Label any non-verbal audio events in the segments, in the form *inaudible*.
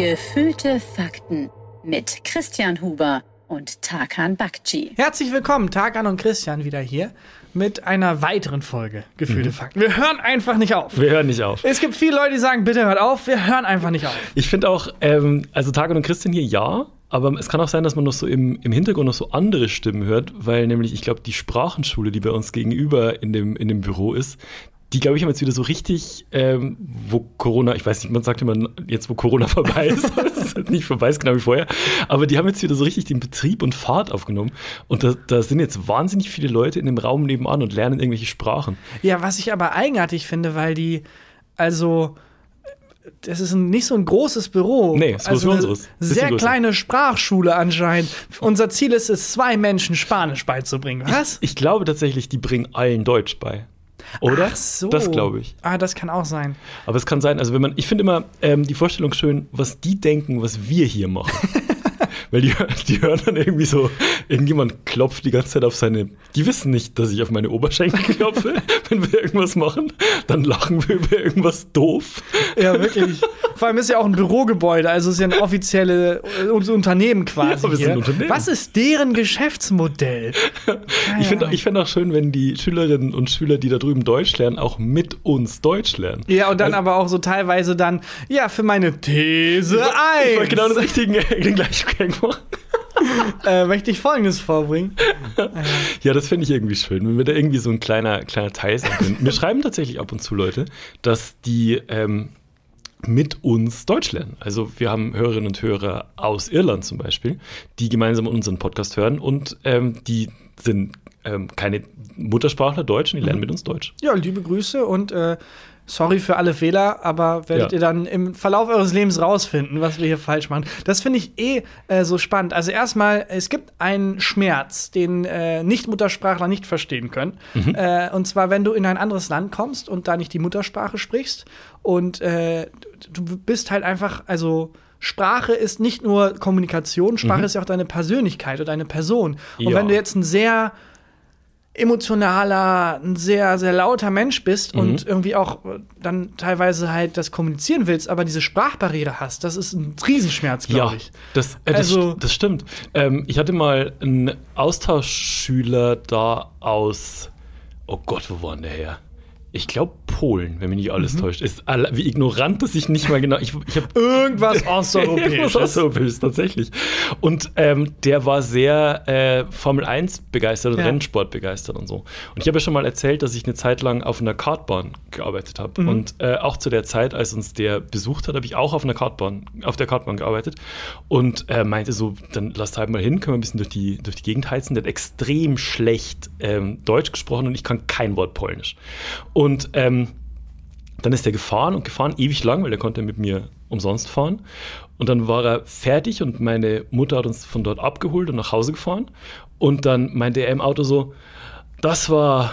Gefühlte Fakten mit Christian Huber und Tarkan Bakci. Herzlich willkommen, Tarkan und Christian wieder hier mit einer weiteren Folge Gefühlte Fakten. Wir hören einfach nicht auf. Wir hören nicht auf. Es gibt viele Leute, die sagen, bitte hört auf. Wir hören einfach nicht auf. Ich finde auch, ähm, also Tarkan und Christian hier ja, aber es kann auch sein, dass man noch so im, im Hintergrund noch so andere Stimmen hört, weil nämlich, ich glaube, die Sprachenschule, die bei uns gegenüber in dem, in dem Büro ist, die, glaube ich, haben jetzt wieder so richtig, ähm, wo Corona, ich weiß nicht, man sagt immer jetzt, wo Corona *laughs* vorbei ist, es ist nicht vorbei ist, genau wie vorher, aber die haben jetzt wieder so richtig den Betrieb und Fahrt aufgenommen. Und da, da sind jetzt wahnsinnig viele Leute in dem Raum nebenan und lernen irgendwelche Sprachen. Ja, was ich aber eigenartig finde, weil die, also, das ist ein, nicht so ein großes Büro. Nee, es ist also wie eine unseres. Sehr kleine Sprachschule anscheinend. Unser Ziel ist es, zwei Menschen Spanisch beizubringen. Was? Ich glaube tatsächlich, die bringen allen Deutsch bei. Oder? Ach so. Das glaube ich. Ah, das kann auch sein. Aber es kann sein, also wenn man, ich finde immer ähm, die Vorstellung schön, was die denken, was wir hier machen. *laughs* Weil die, *laughs* die hören dann irgendwie so, irgendjemand klopft die ganze Zeit auf seine, die wissen nicht, dass ich auf meine Oberschenkel klopfe, *laughs* wenn wir irgendwas machen. Dann lachen wir über irgendwas doof. Ja, wirklich. Vor allem ist ja auch ein Bürogebäude, also ist ja ein offizielles Unternehmen quasi. Ja, wir sind Unternehmen. Was ist deren Geschäftsmodell? *laughs* Ich finde ich find auch schön, wenn die Schülerinnen und Schüler, die da drüben Deutsch lernen, auch mit uns Deutsch lernen. Ja, und dann Also- aber auch so teilweise dann, ja, für meine These Ich wollte genau 1 den richtigen, den gleichen Machen. *laughs* äh, möchte ich Folgendes vorbringen. *laughs* Ja, das finde ich irgendwie schön, wenn wir da irgendwie so ein kleiner, kleiner Teil sein können. Mir schreiben tatsächlich ab und zu Leute, dass die ähm, mit uns Deutsch lernen. Also wir haben Hörerinnen und Hörer aus Irland zum Beispiel, die gemeinsam unseren Podcast hören und ähm, die sind ähm, keine Muttersprachler Deutsch und die lernen mit uns Deutsch. Ja, liebe Grüße und äh, sorry für alle Fehler, aber werdet Ja. ihr dann im Verlauf eures Lebens rausfinden, was wir hier falsch machen. Das finde ich eh äh, so spannend. Also erstmal, es gibt einen Schmerz, den äh, Nicht-Muttersprachler nicht verstehen können. Äh, und zwar, wenn du in ein anderes Land kommst und da nicht die Muttersprache sprichst und äh, du bist halt einfach, also Sprache ist nicht nur Kommunikation, Sprache ist ja auch deine Persönlichkeit oder deine Person. Und Ja. wenn du jetzt ein sehr emotionaler, ein sehr, sehr lauter Mensch bist Mhm. und irgendwie auch äh, dann teilweise halt das kommunizieren willst, aber diese Sprachbarriere hast, das ist ein Riesenschmerz, glaube Ja, ich. das, äh, das, Also- das stimmt. Ähm, ich hatte mal einen Austauschschüler da aus, oh Gott, wo war denn der her? Ich glaube Polen, wenn mich nicht alles Mhm. täuscht. Ist alle, wie ignorant, dass ich nicht mal genau. Ich, ich habe *laughs* Irgendwas Osteuropäisches. Irgendwas Osteuropäisches, tatsächlich. Und ähm, der war sehr äh, Formel 1 begeistert und Ja. Rennsport begeistert und so. Und ich habe ja schon mal erzählt, dass ich eine Zeit lang auf einer Kartbahn gearbeitet Mhm. habe. Und äh, auch zu der Zeit, als uns der besucht hat, habe ich auch auf einer Kartbahn, auf der Kartbahn gearbeitet. Und äh, meinte so, dann lasst halt mal hin, können wir ein bisschen durch die, durch die Gegend heizen. Der hat extrem schlecht ähm, Deutsch gesprochen und ich kann kein Wort Polnisch. Und ähm, dann ist er gefahren und gefahren ewig lang, weil der konnte mit mir umsonst fahren. Und dann war er fertig und meine Mutter hat uns von dort abgeholt und nach Hause gefahren. Und dann meinte er im Auto so, das war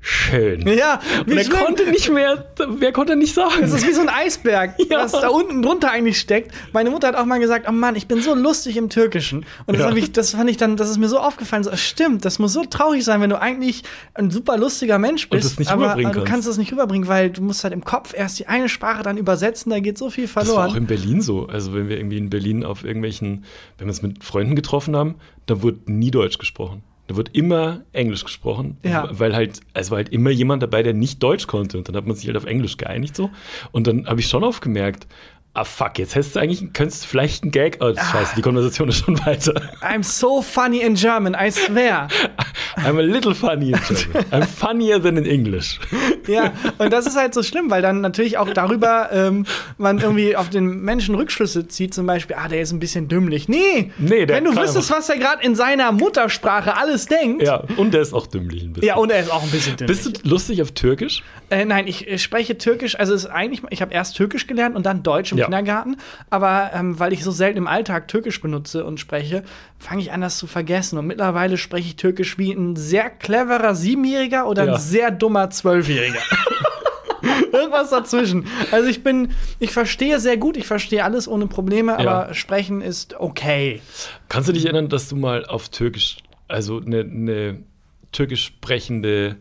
schön. Ja, und er schlimm. konnte nicht mehr, wer konnte nicht sagen. Das ist wie so ein Eisberg, *laughs* Ja. was da unten drunter eigentlich steckt. Meine Mutter hat auch mal gesagt, oh Mann, ich bin so lustig im Türkischen. Und das, Ja. ich, das fand ich dann, das ist mir so aufgefallen. So, stimmt, das muss so traurig sein, wenn du eigentlich ein super lustiger Mensch bist, aber, aber du kannst. kannst das nicht rüberbringen, weil du musst halt im Kopf erst die eine Sprache dann übersetzen, da geht so viel Das war verloren. auch in Berlin so. Also wenn wir irgendwie in Berlin auf irgendwelchen, wenn wir uns mit Freunden getroffen haben, da wurde nie Deutsch gesprochen. Da wird immer Englisch gesprochen, Ja. weil halt, es war halt immer jemand dabei, der nicht Deutsch konnte. Und dann hat man sich halt auf Englisch geeinigt so. Und dann habe ich schon aufgemerkt, ah fuck, jetzt hättest du eigentlich, könntest du vielleicht einen Gag, oh, scheiße, die Konversation ist schon weiter. I'm so funny in German, I swear. I'm a little funny in German. I'm funnier than in English. Ja, und das ist halt so schlimm, weil dann natürlich auch darüber ähm, man irgendwie auf den Menschen Rückschlüsse zieht, zum Beispiel, ah, der ist ein bisschen dümmlich. Nee, Nee, der wenn du wüsstest, was er gerade in seiner Muttersprache alles denkt. Ja, und der ist auch dümmlich ein bisschen. Ja, und er ist auch ein bisschen dümmlich. Bist du lustig auf Türkisch? Äh, nein, ich spreche Türkisch, also es ist eigentlich, ich habe erst Türkisch gelernt und dann Deutsch im Ja. Kindergarten, aber ähm, weil ich so selten im Alltag Türkisch benutze und spreche, fange ich an, das zu vergessen. Und mittlerweile spreche ich Türkisch wie ein sehr cleverer Siebenjähriger oder Ja. ein sehr dummer Zwölfjähriger. *laughs* Irgendwas dazwischen. Also ich bin, ich verstehe sehr gut, ich verstehe alles ohne Probleme, Ja. aber sprechen ist okay. Kannst du dich erinnern, dass du mal auf Türkisch, also eine, eine türkisch sprechende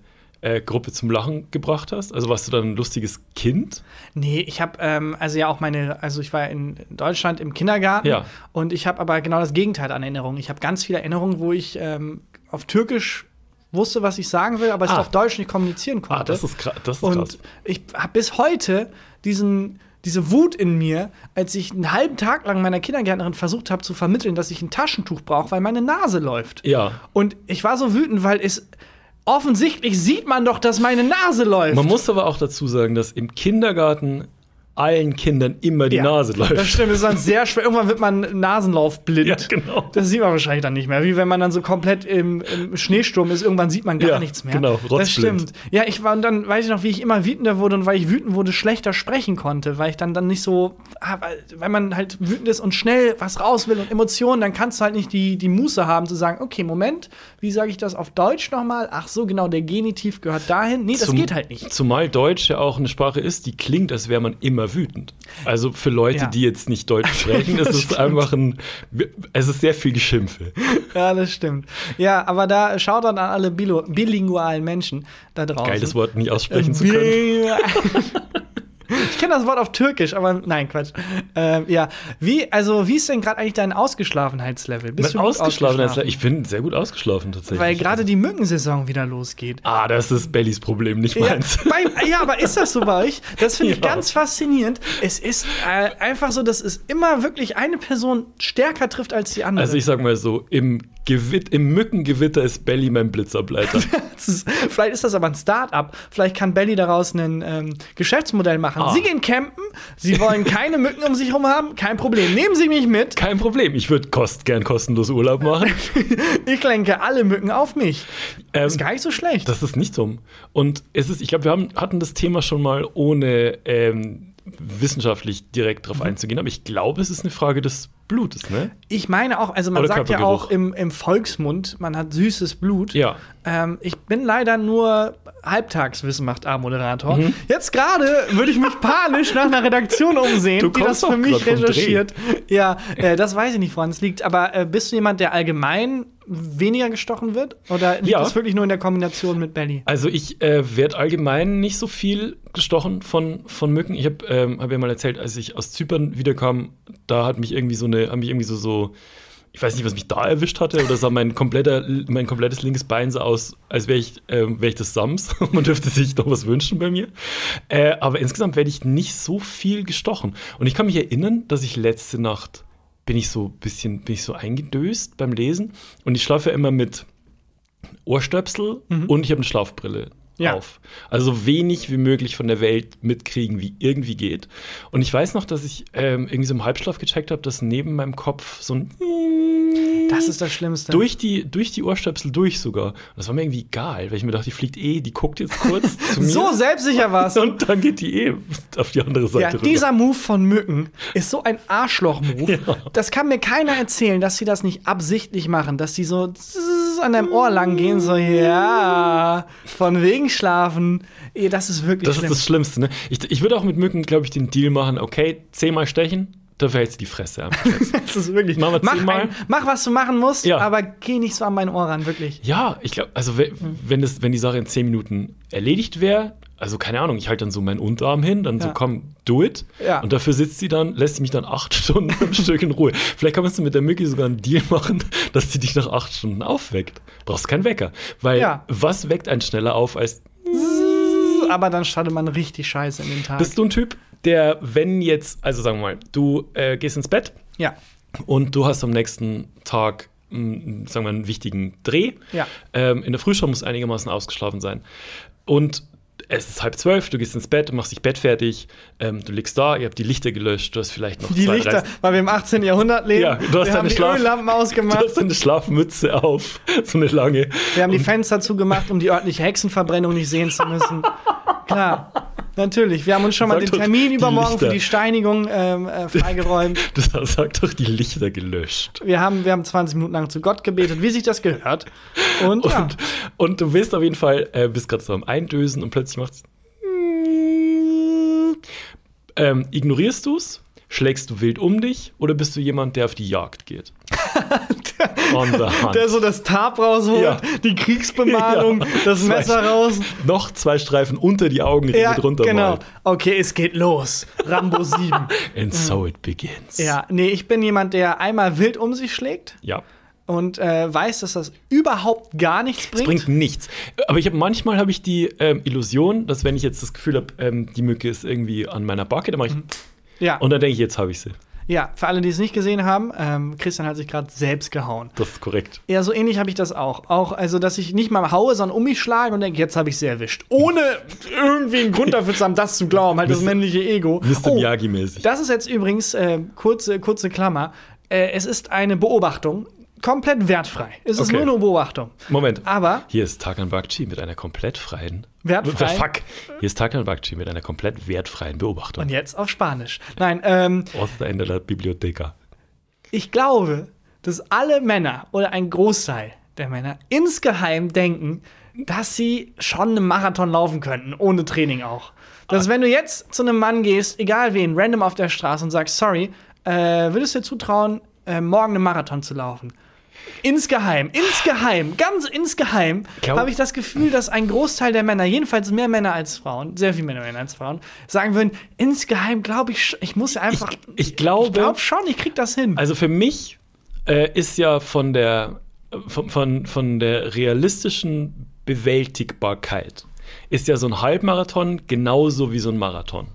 äh, Gruppe zum Lachen gebracht hast? Also warst du dann ein lustiges Kind? Nee, ich habe ähm, also ja auch meine, also ich war in Deutschland im Kindergarten Ja. und ich habe aber genau das Gegenteil an Erinnerungen. Ich habe ganz viele Erinnerungen, wo ich ähm, auf Türkisch wusste, was ich sagen will, aber es Ah. auf Deutsch nicht kommunizieren konnte. Ah, das ist, kra das ist Und krass. ich habe bis heute diesen, diese Wut in mir, als ich einen halben Tag lang meiner Kindergärtnerin versucht habe zu vermitteln, dass ich ein Taschentuch brauche, weil meine Nase läuft. Ja. Und ich war so wütend, weil es offensichtlich sieht man doch, dass meine Nase läuft. Man muss aber auch dazu sagen, dass im Kindergarten allen Kindern immer die Ja, Nase läuft. Das stimmt, das ist dann sehr schwer. Irgendwann wird man nasenlaufblind. Ja, genau. Das sieht man wahrscheinlich dann nicht mehr. Wie wenn man dann so komplett im, im Schneesturm ist, irgendwann sieht man gar Ja, nichts mehr. genau, Das rotzblind. stimmt. Ja, ich war und dann weiß ich noch, wie ich immer wütender wurde und weil ich wütend wurde, schlechter sprechen konnte, weil ich dann dann nicht so, ah, weil- wenn man halt wütend ist und schnell was raus will und Emotionen, dann kannst du halt nicht die, die Muße haben zu sagen, okay, Moment, wie sage ich das auf Deutsch nochmal? Ach so, genau, der Genitiv gehört dahin. Nee, das Zum- geht halt nicht. Zumal Deutsch ja auch eine Sprache ist, die klingt, als wäre man immer wütend. Also für Leute, Ja. die jetzt nicht Deutsch *laughs* sprechen, ist es einfach ein. Es ist sehr viel Geschimpfe. Ja, das stimmt. Ja, aber da schaut dann an alle bilingualen Menschen da draußen. Geil, das Wort nicht aussprechen zu können. *laughs* Ich kenne das Wort auf Türkisch, aber nein, Quatsch. Ähm, ja, wie, also, wie ist denn gerade eigentlich dein Ausgeschlafenheitslevel? Bist Mein gut ausgeschlafen, ausgeschlafen? ich bin sehr gut ausgeschlafen tatsächlich. Weil gerade die Mückensaison wieder losgeht. Ah, das ist Bellys Problem, nicht Ja, meins. *laughs* bei, ja, aber ist das so bei euch? Das finde *laughs* ich Ja. ganz faszinierend. Es ist äh, einfach so, dass es immer wirklich eine Person stärker trifft als die andere. Also ich sag mal so, im, Gewitt, im Mückengewitter ist Belly mein *laughs* ist, vielleicht ist das aber ein Start-up. Vielleicht kann Belly daraus ein ähm, Geschäftsmodell machen. Ah. Sie gehen campen, Sie wollen keine Mücken um sich herum haben, kein Problem. Nehmen Sie mich mit. Kein Problem, ich würde kost, gern kostenlos Urlaub machen. *laughs* Ich lenke alle Mücken auf mich. Ähm, ist gar nicht so schlecht. Das ist nicht dumm. Und es ist, ich glaube, wir haben, hatten das Thema schon mal ohne ähm, wissenschaftlich direkt Mhm. drauf einzugehen, aber ich glaube, es ist eine Frage des Blutes, ne? Ich meine auch, also man Oder sagt ja auch im, im Volksmund, man hat süßes Blut. Ja. Ähm, ich bin leider nur Halbtagswissen macht A-Moderator. Mhm. Jetzt gerade würde ich mich panisch nach einer Redaktion *laughs* umsehen, die das für mich recherchiert. Ja, äh, das weiß ich nicht, woran es liegt. Aber äh, bist du jemand, der allgemein weniger gestochen wird? Oder liegt Ja. das wirklich nur in der Kombination mit Belly? Also ich äh, werde allgemein nicht so viel gestochen von, von Mücken. Ich habe ähm, hab ja mal erzählt, als ich aus Zypern wiederkam, da hat mich irgendwie so eine, haben mich irgendwie so, so, ich weiß nicht, was mich da erwischt hatte, oder sah mein kompletter, mein komplettes linkes Bein so aus, als wäre ich, ähm, wär ich das Sams. *laughs* Man dürfte sich noch was wünschen bei mir. Äh, aber insgesamt werde ich nicht so viel gestochen. Und ich kann mich erinnern, dass ich letzte Nacht bin ich so ein bisschen, bin ich so eingedöst beim Lesen. Und ich schlafe ja immer mit Ohrstöpsel und ich habe eine Schlafbrille Ja. auf. Also so wenig wie möglich von der Welt mitkriegen, wie irgendwie geht. Und ich weiß noch, dass ich ähm, irgendwie so im Halbschlaf gecheckt habe, dass neben meinem Kopf so ein Das ist das Schlimmste. durch die, durch die Ohrstöpsel durch sogar. Und das war mir irgendwie egal, weil ich mir dachte, die fliegt eh, die guckt jetzt kurz *laughs* zu mir. so selbstsicher warst du. und dann geht die eh auf die andere Ja, Seite rüber. dieser Move von Mücken ist so ein Arschloch-Move. *laughs* Ja. Das kann mir keiner erzählen, dass sie das nicht absichtlich machen, dass die so an deinem Ohr lang gehen, so, ja, von wegen schlafen. Eh, Das ist wirklich Das schlimm. ist das Schlimmste, ne? Ich, ich würde auch mit Mücken, glaube ich, den Deal machen, okay, zehnmal stechen, dafür hältst du die Fresse ab. *laughs* Das ist wirklich. Machen wir mach, ein, mach, was du machen musst, Ja. aber geh nicht so an mein Ohr ran, wirklich. ja, ich glaube, also we- wenn, das, wenn die Sache in zehn Minuten erledigt wäre, also keine Ahnung, ich halte dann so meinen Unterarm hin, dann so, Ja. komm, do it. Ja. Und dafür sitzt sie dann, lässt sie mich dann acht *laughs* Stunden am Stück in Ruhe. Vielleicht kannst du mit der Mücki sogar einen Deal machen, *laughs* dass sie dich nach acht Stunden aufweckt. Brauchst keinen Wecker. Weil was weckt einen schneller auf als Aber dann startet man richtig scheiße in den Tag. Bist du ein Typ, der, wenn jetzt, also sagen wir mal, du äh, gehst ins Bett ja. und du hast am nächsten Tag, mh, sagen wir, einen wichtigen Dreh. Ja. Ähm, in der Früh schon muss einigermaßen ausgeschlafen sein. Und es ist halb zwölf, du gehst ins Bett, machst dich bettfertig, ähm, du liegst da, ihr habt die Lichter gelöscht, du hast vielleicht noch Die zwei, Lichter, drei, weil wir im 18. Jahrhundert leben. Ja, du hast wir haben deine die Schlaf- Öllampen *laughs* du ausgemacht. hast eine Schlafmütze auf, *laughs* so eine lange. Wir haben die Fenster zugemacht, um die örtliche Hexenverbrennung nicht sehen zu müssen. *laughs* Klar, natürlich. Wir haben uns schon mal den Termin übermorgen für Lichter. die Steinigung ähm, äh, *laughs* freigeräumt. Das sagt doch die Lichter gelöscht. Wir haben, wir haben 20 Minuten lang zu Gott gebetet, wie sich das gehört. Und, ja, Und, und du bist auf jeden Fall, äh, bist gerade so am Eindösen und plötzlich macht's. Ähm, ignorierst du's? Schlägst du wild um dich oder bist du jemand, der auf die Jagd geht? On the hunt. Der so das Tarp rausholt, Ja. die Kriegsbemalung, *laughs* Ja. das Messer raus. Noch zwei Streifen unter die Augenringe Ja, drunter genau. malt. Okay, es geht los. Rambo *laughs* 7. And so it begins. ja, nee, ich bin jemand, der einmal wild um sich schlägt Ja. und äh, weiß, dass das überhaupt gar nichts bringt. Bringt nichts. Aber ich habe manchmal habe ich die ähm, Illusion, dass wenn ich jetzt das Gefühl habe, ähm, die Mücke ist irgendwie an meiner Backe, dann mache ich ja. und dann denke ich, jetzt habe ich sie. Ja, für alle, die es nicht gesehen haben, ähm, Christian hat sich gerade selbst gehauen. Das ist korrekt. Ja, so ähnlich habe ich das auch. Auch, also, dass ich nicht mal haue, sondern um mich schlage und denke, jetzt habe ich sie erwischt. Ohne irgendwie einen Grund dafür zu haben, das zu glauben, halt das männliche Ego. Mr. Oh, Miyagi-mäßig. Das ist jetzt übrigens, äh, kurze, kurze Klammer, äh, es ist eine Beobachtung, komplett wertfrei. Es ist Okay. nur eine Beobachtung. Moment. Aber Hier ist Takan Bakchi mit einer komplett freien. Wertfrei? Fuck. Hier ist Takan Bakchi mit einer komplett wertfreien Beobachtung. und jetzt auf Spanisch. Nein, ähm, Osterende der Bibliotheca. ich glaube, dass alle Männer oder ein Großteil der Männer insgeheim denken, dass sie schon einen Marathon laufen könnten, ohne Training auch. Dass wenn du jetzt zu einem Mann gehst, egal wen, random auf der Straße und sagst, sorry, äh, würdest du dir zutrauen, äh, morgen einen Marathon zu laufen? Insgeheim, insgeheim, ganz insgeheim habe ich das Gefühl, dass ein Großteil der Männer, jedenfalls mehr Männer als Frauen, sehr viel mehr Männer als Frauen, sagen würden, insgeheim glaube ich, ich muss einfach, ich glaube- ich glaube schon, ich krieg das hin. Also für mich äh, ist ja von der, von, von, von der realistischen Bewältigbarkeit ist ja so ein Halbmarathon genauso wie so ein Marathon.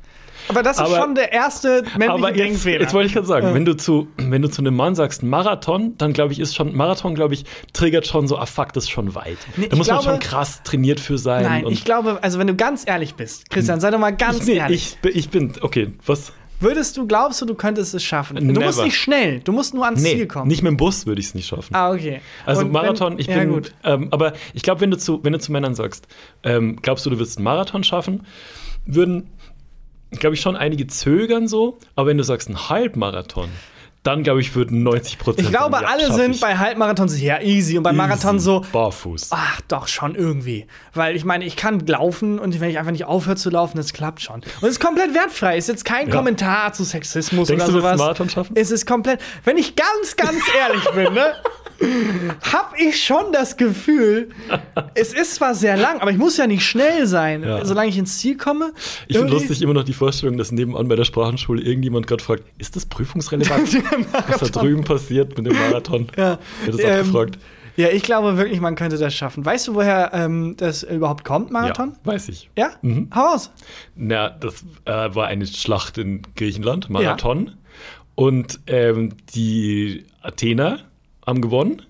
Aber das ist Aber- schon der erste männliche Aber jetzt, Denkfehler. jetzt wollte ich gerade sagen, wenn, du zu, wenn du zu einem Mann sagst Marathon, dann glaube ich, ist schon, Marathon, glaube ich, triggert schon so, ah fuck, das ist schon weit. Nee, da muss ich man glaube- schon krass trainiert für sein. Nein, und ich glaube, also wenn du ganz ehrlich bist, Christian, sei doch mal ganz nee, ehrlich. ich, bin- ich bin, okay, was? Würdest du, glaubst du, du könntest es schaffen? Du Never. musst nicht schnell, du musst nur ans Nee, Ziel kommen. nicht mit dem Bus würde ich es nicht schaffen. ah, okay. Also Und Marathon, wenn, ich ja, bin gut. Ähm, aber ich glaube, wenn du zu, wenn du zu Männern sagst, ähm, glaubst du, du wirst einen Marathon schaffen, würden, glaube ich, schon einige zögern so, aber wenn du sagst einen Halbmarathon, dann glaube ich, würden 90 Prozent. Ich glaube, alle sind bei Halbmarathons ja easy und bei Marathon so, barfuß. ach doch, schon irgendwie. Weil ich meine, ich kann laufen und wenn ich einfach nicht aufhöre zu laufen, das klappt schon. Und es ist komplett wertfrei. Es ist jetzt kein Ja. Kommentar zu Sexismus Denkst oder du, sowas. Marathon schaffen? Es ist komplett, wenn ich ganz, ganz *laughs* ehrlich bin, ne? Hab ich schon das Gefühl, es ist zwar sehr lang, aber ich muss ja nicht schnell sein, Ja. solange ich ins Ziel komme. Ich finde lustig immer noch die Vorstellung, dass nebenan bei der Sprachenschule irgendjemand gerade fragt, ist das prüfungsrelevant? *laughs* Was da drüben passiert mit dem Marathon? Ja. Wird das Ähm, abgefragt? Ja, ich glaube wirklich, man könnte das schaffen. Weißt du, woher ähm, das überhaupt kommt, Marathon? Ja, weiß ich. Ja? Mhm. Hau raus. Na, das äh, war eine Schlacht in Griechenland, Marathon. Und ähm, die Athener haben gewonnen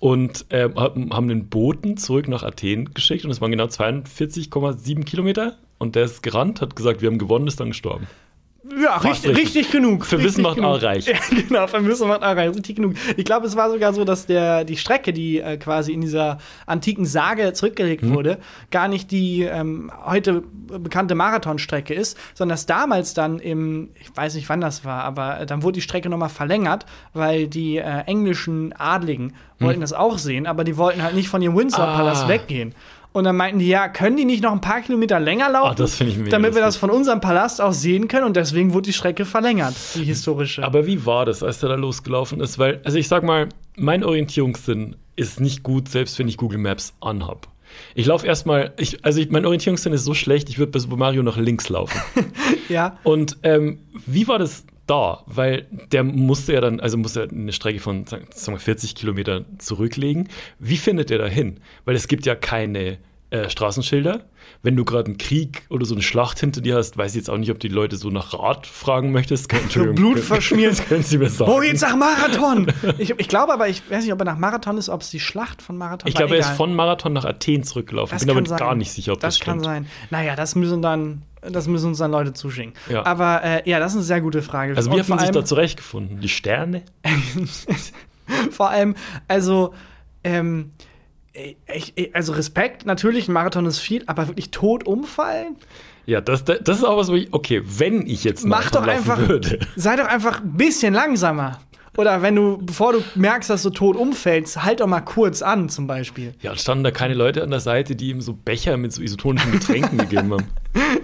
und ähm, haben einen Boten zurück nach Athen geschickt und es waren genau 42,7 Kilometer. Und der ist gerannt, hat gesagt, wir haben gewonnen, ist dann gestorben. Ja, richtig, richtig. genug. Für richtig Wissen macht genug. auch reich. *laughs* Ja, genau, für Wissen macht auch reich. Richtig genug. Ich glaube, es war sogar so, dass der, die Strecke, die äh, quasi in dieser antiken Sage zurückgelegt Mhm. wurde, gar nicht die ähm, heute bekannte Marathonstrecke ist, sondern dass damals dann im, ich weiß nicht wann das war, aber äh, dann wurde die Strecke nochmal verlängert, weil die äh, englischen Adligen wollten das auch sehen, aber die wollten halt nicht von ihrem Windsor-Palast. Ah. weggehen. Und dann meinten die, ja, können die nicht noch ein paar Kilometer länger laufen? Ah, das finde ich mega Damit wir das von unserem Palast aus sehen können und deswegen wurde die Strecke verlängert, die historische. Aber wie war das, als der da losgelaufen ist? Weil, also ich sag mal, mein Orientierungssinn ist nicht gut, selbst wenn ich Google Maps anhab. Ich laufe erstmal, ich, also ich, mein Orientierungssinn ist so schlecht, ich würde bei Super Mario nach links laufen. *laughs* ja, Und ähm, wie war das da? Weil der musste ja dann, also musste er eine Strecke von sagen wir 40 Kilometern zurücklegen. Wie findet er da hin? Weil es gibt ja keine äh, Straßenschilder. Wenn du gerade einen Krieg oder so eine Schlacht hinter dir hast, weiß ich jetzt auch nicht, ob die Leute so nach Rat fragen möchtest. Entschuldigung, Blut können- verschmiert. Das *laughs* können Sie mir sagen. Wo geht's nach Marathon? ich, ich glaube aber, ich weiß nicht, ob er nach Marathon ist, ob es die Schlacht von Marathon Ich war. glaube, er ist von Marathon nach Athen zurückgelaufen. Das Bin aber kann sein. gar nicht sicher, ob das, Das kann stimmt. sein. Naja, das müssen dann, das müssen uns dann Leute zuschicken. Ja. Aber äh, ja, das ist eine sehr gute Frage. Also, wie vor sich da zurechtgefunden? Die Sterne? *laughs* Vor allem, also, ähm, ich, ich, also Respekt, natürlich, ein Marathon ist viel, aber wirklich tot umfallen? Ja, das, das das ist auch was, wo ich, okay, wenn ich jetzt Mach Marathon doch laufen einfach, würde. sei doch einfach ein bisschen langsamer. Oder wenn du, bevor du merkst, dass du tot umfällst, halt doch mal kurz an, zum Beispiel. Ja, und standen da keine Leute an der Seite, die ihm so Becher mit so isotonischen Getränken *laughs* gegeben haben.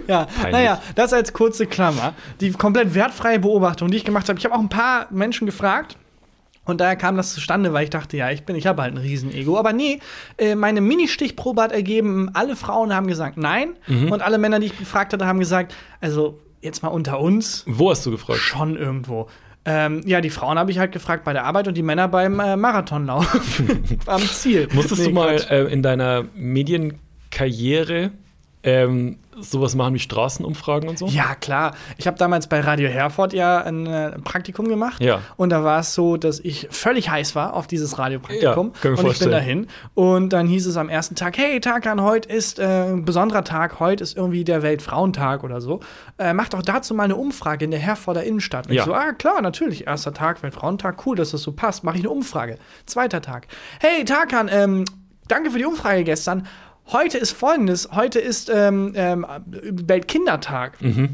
Ja, Peinlich. naja, das als kurze Klammer. Die komplett wertfreie Beobachtung, die ich gemacht habe. Ich habe auch ein paar Menschen gefragt. Und daher kam das zustande, weil ich dachte, ja, ich bin, ich habe halt ein Riesenego. Aber nee, äh, meine Mini-Stichprobe hat ergeben, alle Frauen haben gesagt nein. Mhm. Und alle Männer, die ich befragt hatte, haben gesagt, also jetzt mal unter uns, Wo hast du gefragt? schon irgendwo. Ähm, ja, die Frauen habe ich halt gefragt bei der Arbeit und die Männer beim äh, Marathonlauf *laughs* am Ziel. Musstest Nee, du mal äh, in deiner Medienkarriere ähm, sowas machen wie Straßenumfragen und so? Ja, klar. Ich habe damals bei Radio Herford ja ein äh, Praktikum gemacht. Ja. Und da war es so, dass ich völlig heiß war auf dieses Radiopraktikum. Ja, kann mir und ich bin vorstellen. dahin. Und dann hieß es am ersten Tag: Hey, Tarkan, heute ist äh, ein besonderer Tag. Heute ist irgendwie der Weltfrauentag oder so. Äh, mach doch dazu mal eine Umfrage in der Herforder Innenstadt. Und Ja. Ich so: Ah, klar, natürlich. Erster Tag, Weltfrauentag. Cool, dass das so passt. Mache ich eine Umfrage. Zweiter Tag: Hey, Tarkan, ähm, danke für die Umfrage gestern. Heute ist folgendes: Heute ist ähm, ähm, Weltkindertag. Mhm.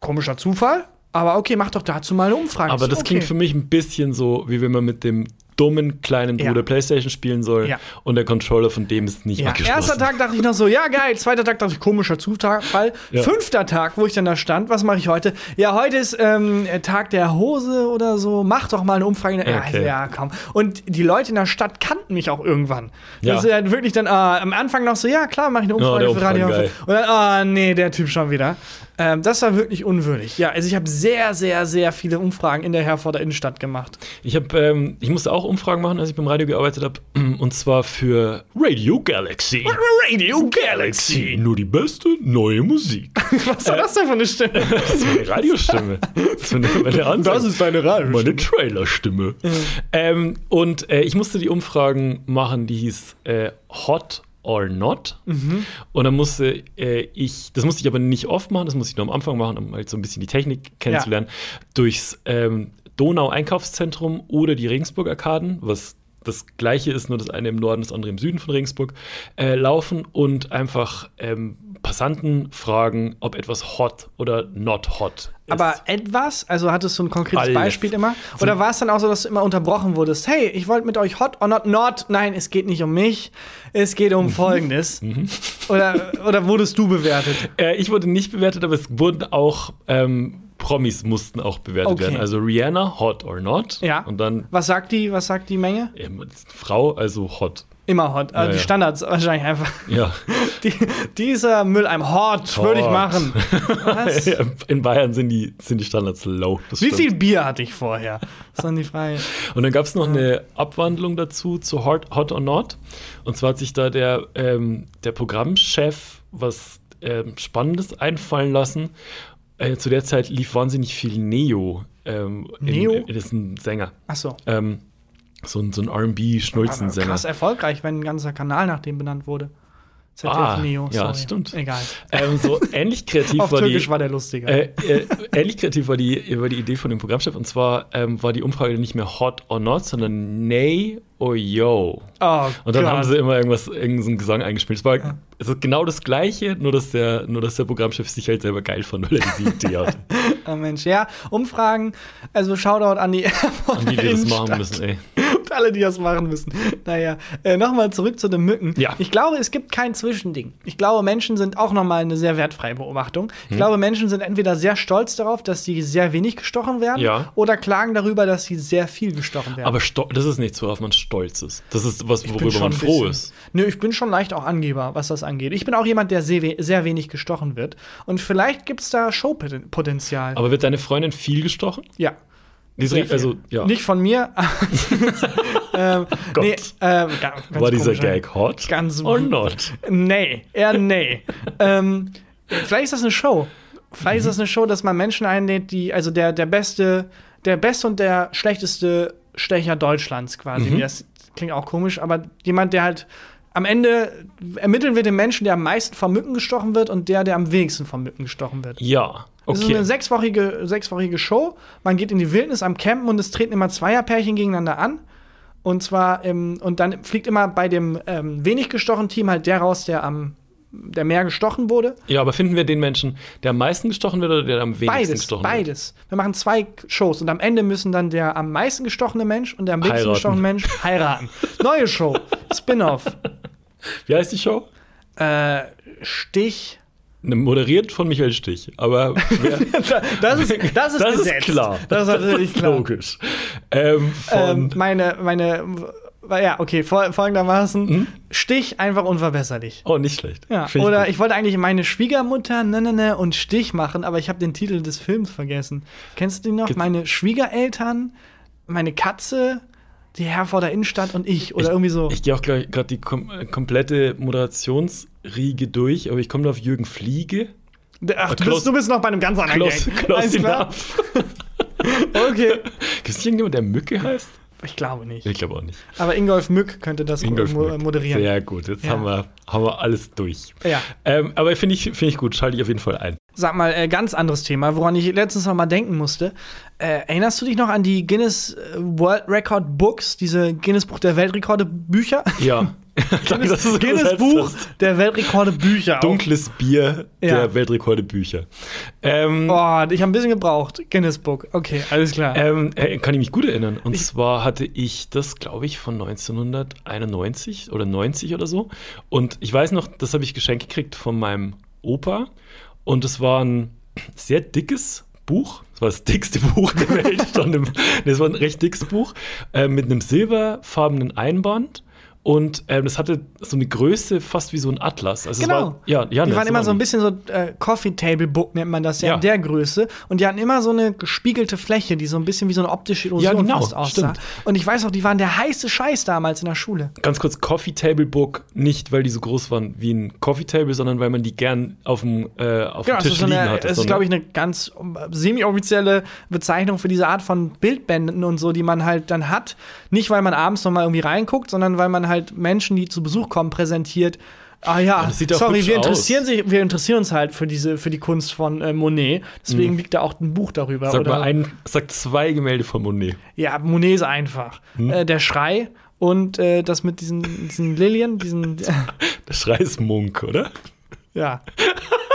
Komischer Zufall, aber okay, mach doch dazu mal eine Umfrage. Aber das okay. klingt für mich ein bisschen so, wie wenn man mit dem dummen kleinen Ja. Bruder Playstation spielen soll Ja. und der Controller von dem ist nicht Ja, angeschlossen. erster Tag dachte ich noch so, ja geil. Zweiter Tag dachte ich, komischer Zufall. Ja. Fünfter Tag, wo ich dann da stand, was mache ich heute? Ja, heute ist ähm, Tag der Hose oder so. Mach doch mal eine Umfrage. Ja, Okay. ja, komm. Und die Leute in der Stadt kannten mich auch irgendwann. Ja. Das ist halt wirklich dann ah, am Anfang noch so, ja klar, mache ich eine Ja, Umfrage der für Radio. Umfragen, Und dann, ah, nee, der Typ schon wieder. Ähm, das war wirklich unwürdig. Ja, also ich habe sehr, sehr, sehr viele Umfragen in der Herforder Innenstadt gemacht. Ich habe, ähm, ich musste auch Umfragen machen, als ich beim Radio gearbeitet habe, *clears throat* und zwar für Radio Galaxy. Radio Nur die beste neue Musik. *laughs* Was war das denn für eine Stimme? *laughs* Das ist meine Radiostimme. Das ist meine, meine Ansage. deine Radio. meine Trailerstimme. Ähm, und äh, ich musste die Umfragen machen, die hieß äh, Hot or Not. Und dann musste äh, ich, das musste ich aber nicht oft machen, das musste ich nur am Anfang machen, um halt so ein bisschen die Technik kennenzulernen, durchs ähm, Donau-Einkaufszentrum oder die Regensburg-Arkaden, was das gleiche ist, nur das eine im Norden, das andere im Süden von Regensburg, äh, laufen und einfach ähm, Passanten fragen, ob etwas hot oder not hot ist. Aber etwas, also hattest du ein konkretes Alles. Beispiel immer? Oder war es dann auch so, dass du immer unterbrochen wurdest? Hey, ich wollte mit euch hot or not not. Nein, es geht nicht um mich, es geht Mhm. um Folgendes. Oder, oder wurdest du bewertet? *laughs* Äh, ich wurde nicht bewertet, aber es wurden auch ähm, Promis mussten auch bewertet Okay. werden. Also Rihanna, hot or not. Ja. Und dann Was sagt die, was sagt die Menge? ähm, Frau, also hot. Immer hot. Also Ja, die ja. Standards wahrscheinlich einfach. Ja. *laughs* Die, dieser Mülleimer hot, würde ich Hot. machen. *laughs* Was? In Bayern sind die, sind die Standards low. Das Wie stimmt. viel Bier hatte ich vorher? Das ist dann die Frage. Und dann gab es noch eine Abwandlung dazu zu Hot, Hot or Not. Und zwar hat sich da der, ähm, der Programmchef was ähm, Spannendes einfallen lassen. Äh, zu der Zeit lief wahnsinnig viel Neo. Ähm, Neo? Im, das ist ein Sänger. Achso. Ähm, so ein, so ein RB-Schnulzensänger. Krass erfolgreich, wenn ein ganzer Kanal nach dem benannt wurde. ZDF Ah, Neo. ja, sorry. stimmt. Egal. Ähm, so *laughs* ähnlich kreativ Auf war Türkisch die. war der lustiger. Äh, äh, ähnlich kreativ war die, war die Idee von dem Programmchef. Und zwar ähm, war die Umfrage nicht mehr hot or not, sondern nay or yo. oh, Und dann Gott. haben sie immer irgendwas, irgendeinen Gesang eingespielt. Es war es ist genau das Gleiche, nur dass, der, nur dass der Programmchef sich halt selber geil fand, weil er diese Idee hatte. Oh *laughs* Mensch, ja, Umfragen, also Shoutout an die *laughs* Und die, die das machen müssen, ey. Und alle, die das machen müssen. Naja, äh, nochmal zurück zu den Mücken. Ja. Ich glaube, es gibt kein Zwischending. Ich glaube, Menschen sind auch nochmal eine sehr wertfreie Beobachtung. Ich Hm. glaube, Menschen sind entweder sehr stolz darauf, dass sie sehr wenig gestochen werden, Ja. oder klagen darüber, dass sie sehr viel gestochen werden. Aber sto- das ist nichts, worauf man stolz ist. Das ist was, worüber man froh bisschen- ist. Nö, ich bin schon leicht auch Angeber, was das angeht. Ich bin auch jemand, der sehr, sehr wenig gestochen wird. Und vielleicht gibt es da Showpotenzial. Aber wird deine Freundin viel gestochen? ja. Die ist Sehr richtig- also, ja. Nicht von mir. *laughs* *laughs* ähm, Gott. nee, ähm, War dieser. Gag hot Ganz- or not? Nee, eher nee. ähm, vielleicht ist das eine Show. Vielleicht ist das eine Show, dass man Menschen einlädt, die, also der, der beste, der beste und der schlechteste Stecher Deutschlands quasi. Mhm. Das klingt auch komisch, aber jemand, der halt am Ende ermitteln wir den Menschen, der am meisten von Mücken gestochen wird und der, der am wenigsten von Mücken gestochen wird. Ja, Es ist okay. eine sechswöchige, sechswöchige Show. Man geht in die Wildnis am Campen und es treten immer Zweierpärchen gegeneinander an. Und zwar, ähm, und dann fliegt immer bei dem ähm, wenig gestochenen Team halt der raus, der am der mehr gestochen wurde. Ja, aber finden wir den Menschen, der am meisten gestochen wird oder der am wenigsten Beides, gestochen wird? beides. Wir machen zwei Shows und am Ende müssen dann der am meisten gestochene Mensch und der am wenigsten Heiraten. gestochene Mensch *laughs* heiraten. Neue Show, Spin-off. Wie heißt die Show? Äh, Stich. Ne, Moderiert von Michael Stich, aber *laughs* Das ist, das ist, *laughs* das ist klar. Das ist natürlich klar. logisch. Ähm, von, Ähm, meine, meine, ja, okay, fol folgendermaßen: Stich einfach unverbesserlich. oh, nicht schlecht. Ja, Find ich oder gut. ich, wollte eigentlich meine Schwiegermutter ne, ne, ne und Stich machen, aber ich habe den Titel des Films vergessen. Kennst du den noch? Gibt's- meine Schwiegereltern, meine Katze, die Herr vor der Innenstadt und ich oder irgendwie so. Ich gehe auch gerade die kom äh, komplette Moderationsriege durch, aber ich komme auf Jürgen Fliege. Ach, du Klaus- bist, du bist noch bei einem ganz anderen Klaus, Gang. Klaus. *laughs* Okay. Gibt es irgendjemand, der Mücke heißt? Ich glaube nicht. Ich glaube auch nicht. Aber Ingolf Mück könnte das Ingolf mo moderieren. Sehr gut, jetzt Ja. haben, wir, haben wir alles durch. Ja. Ähm, aber finde ich, find ich gut, schalte ich auf jeden Fall ein. Sag mal, äh, ganz anderes Thema, woran ich letztens noch mal denken musste. Äh, erinnerst du dich noch an die Guinness äh, World Record Books, diese Guinness Buch der Weltrekorde Bücher? Ja. *laughs* *laughs* Du so Guinness Buch der Weltrekorde Bücher. auch. Dunkles Bier Ja. der Weltrekorde Bücher. Ähm, Oh, ich habe ein bisschen gebraucht. Guinness Book. Okay, alles klar. ähm, äh, kann ich mich gut erinnern. Und zwar hatte ich das, glaube ich, von 1991 oder 90 oder so. Und ich weiß noch, das habe ich geschenkt gekriegt von meinem Opa. Und es war ein sehr dickes Buch. Das war das dickste *laughs* Buch der Welt. Im, das war ein recht dickes Buch äh, mit einem silberfarbenen Einband. Und ähm, das hatte so eine Größe fast wie so ein Atlas. Also Genau. war, ja, ja, die das waren immer so ein bisschen so äh, Coffee Table Book nennt man das ja, Ja. in der Größe und die hatten immer so eine gespiegelte Fläche, die so ein bisschen wie so eine optische Illusion Ja, genau, fast aussah. stimmt. Und ich weiß auch, die waren der heiße Scheiß damals in der Schule. Ganz kurz, Coffee Table Book, nicht weil die so groß waren wie ein Coffee Table, sondern weil man die gern auf dem, äh, auf Genau, dem Tisch so liegen eine, hatte. das so ist glaube ich, eine ganz semi-offizielle Bezeichnung für diese Art von Bildbänden und so, die man halt dann hat. Nicht, weil man abends noch mal irgendwie reinguckt, sondern weil man halt Menschen, die zu Besuch kommen, präsentiert. Ah ja, sorry, wir interessieren, aus. sich, wir interessieren uns halt für, diese, für die Kunst von äh, Monet. Deswegen liegt da auch ein Buch darüber. Sag oder, mal ein, sag zwei Gemälde von Monet. Ja, Monet ist einfach. Hm? Äh, der Schrei und äh, das mit diesen, diesen Lilien, diesen. *laughs* Der Schrei ist Munk, oder? ja. *laughs*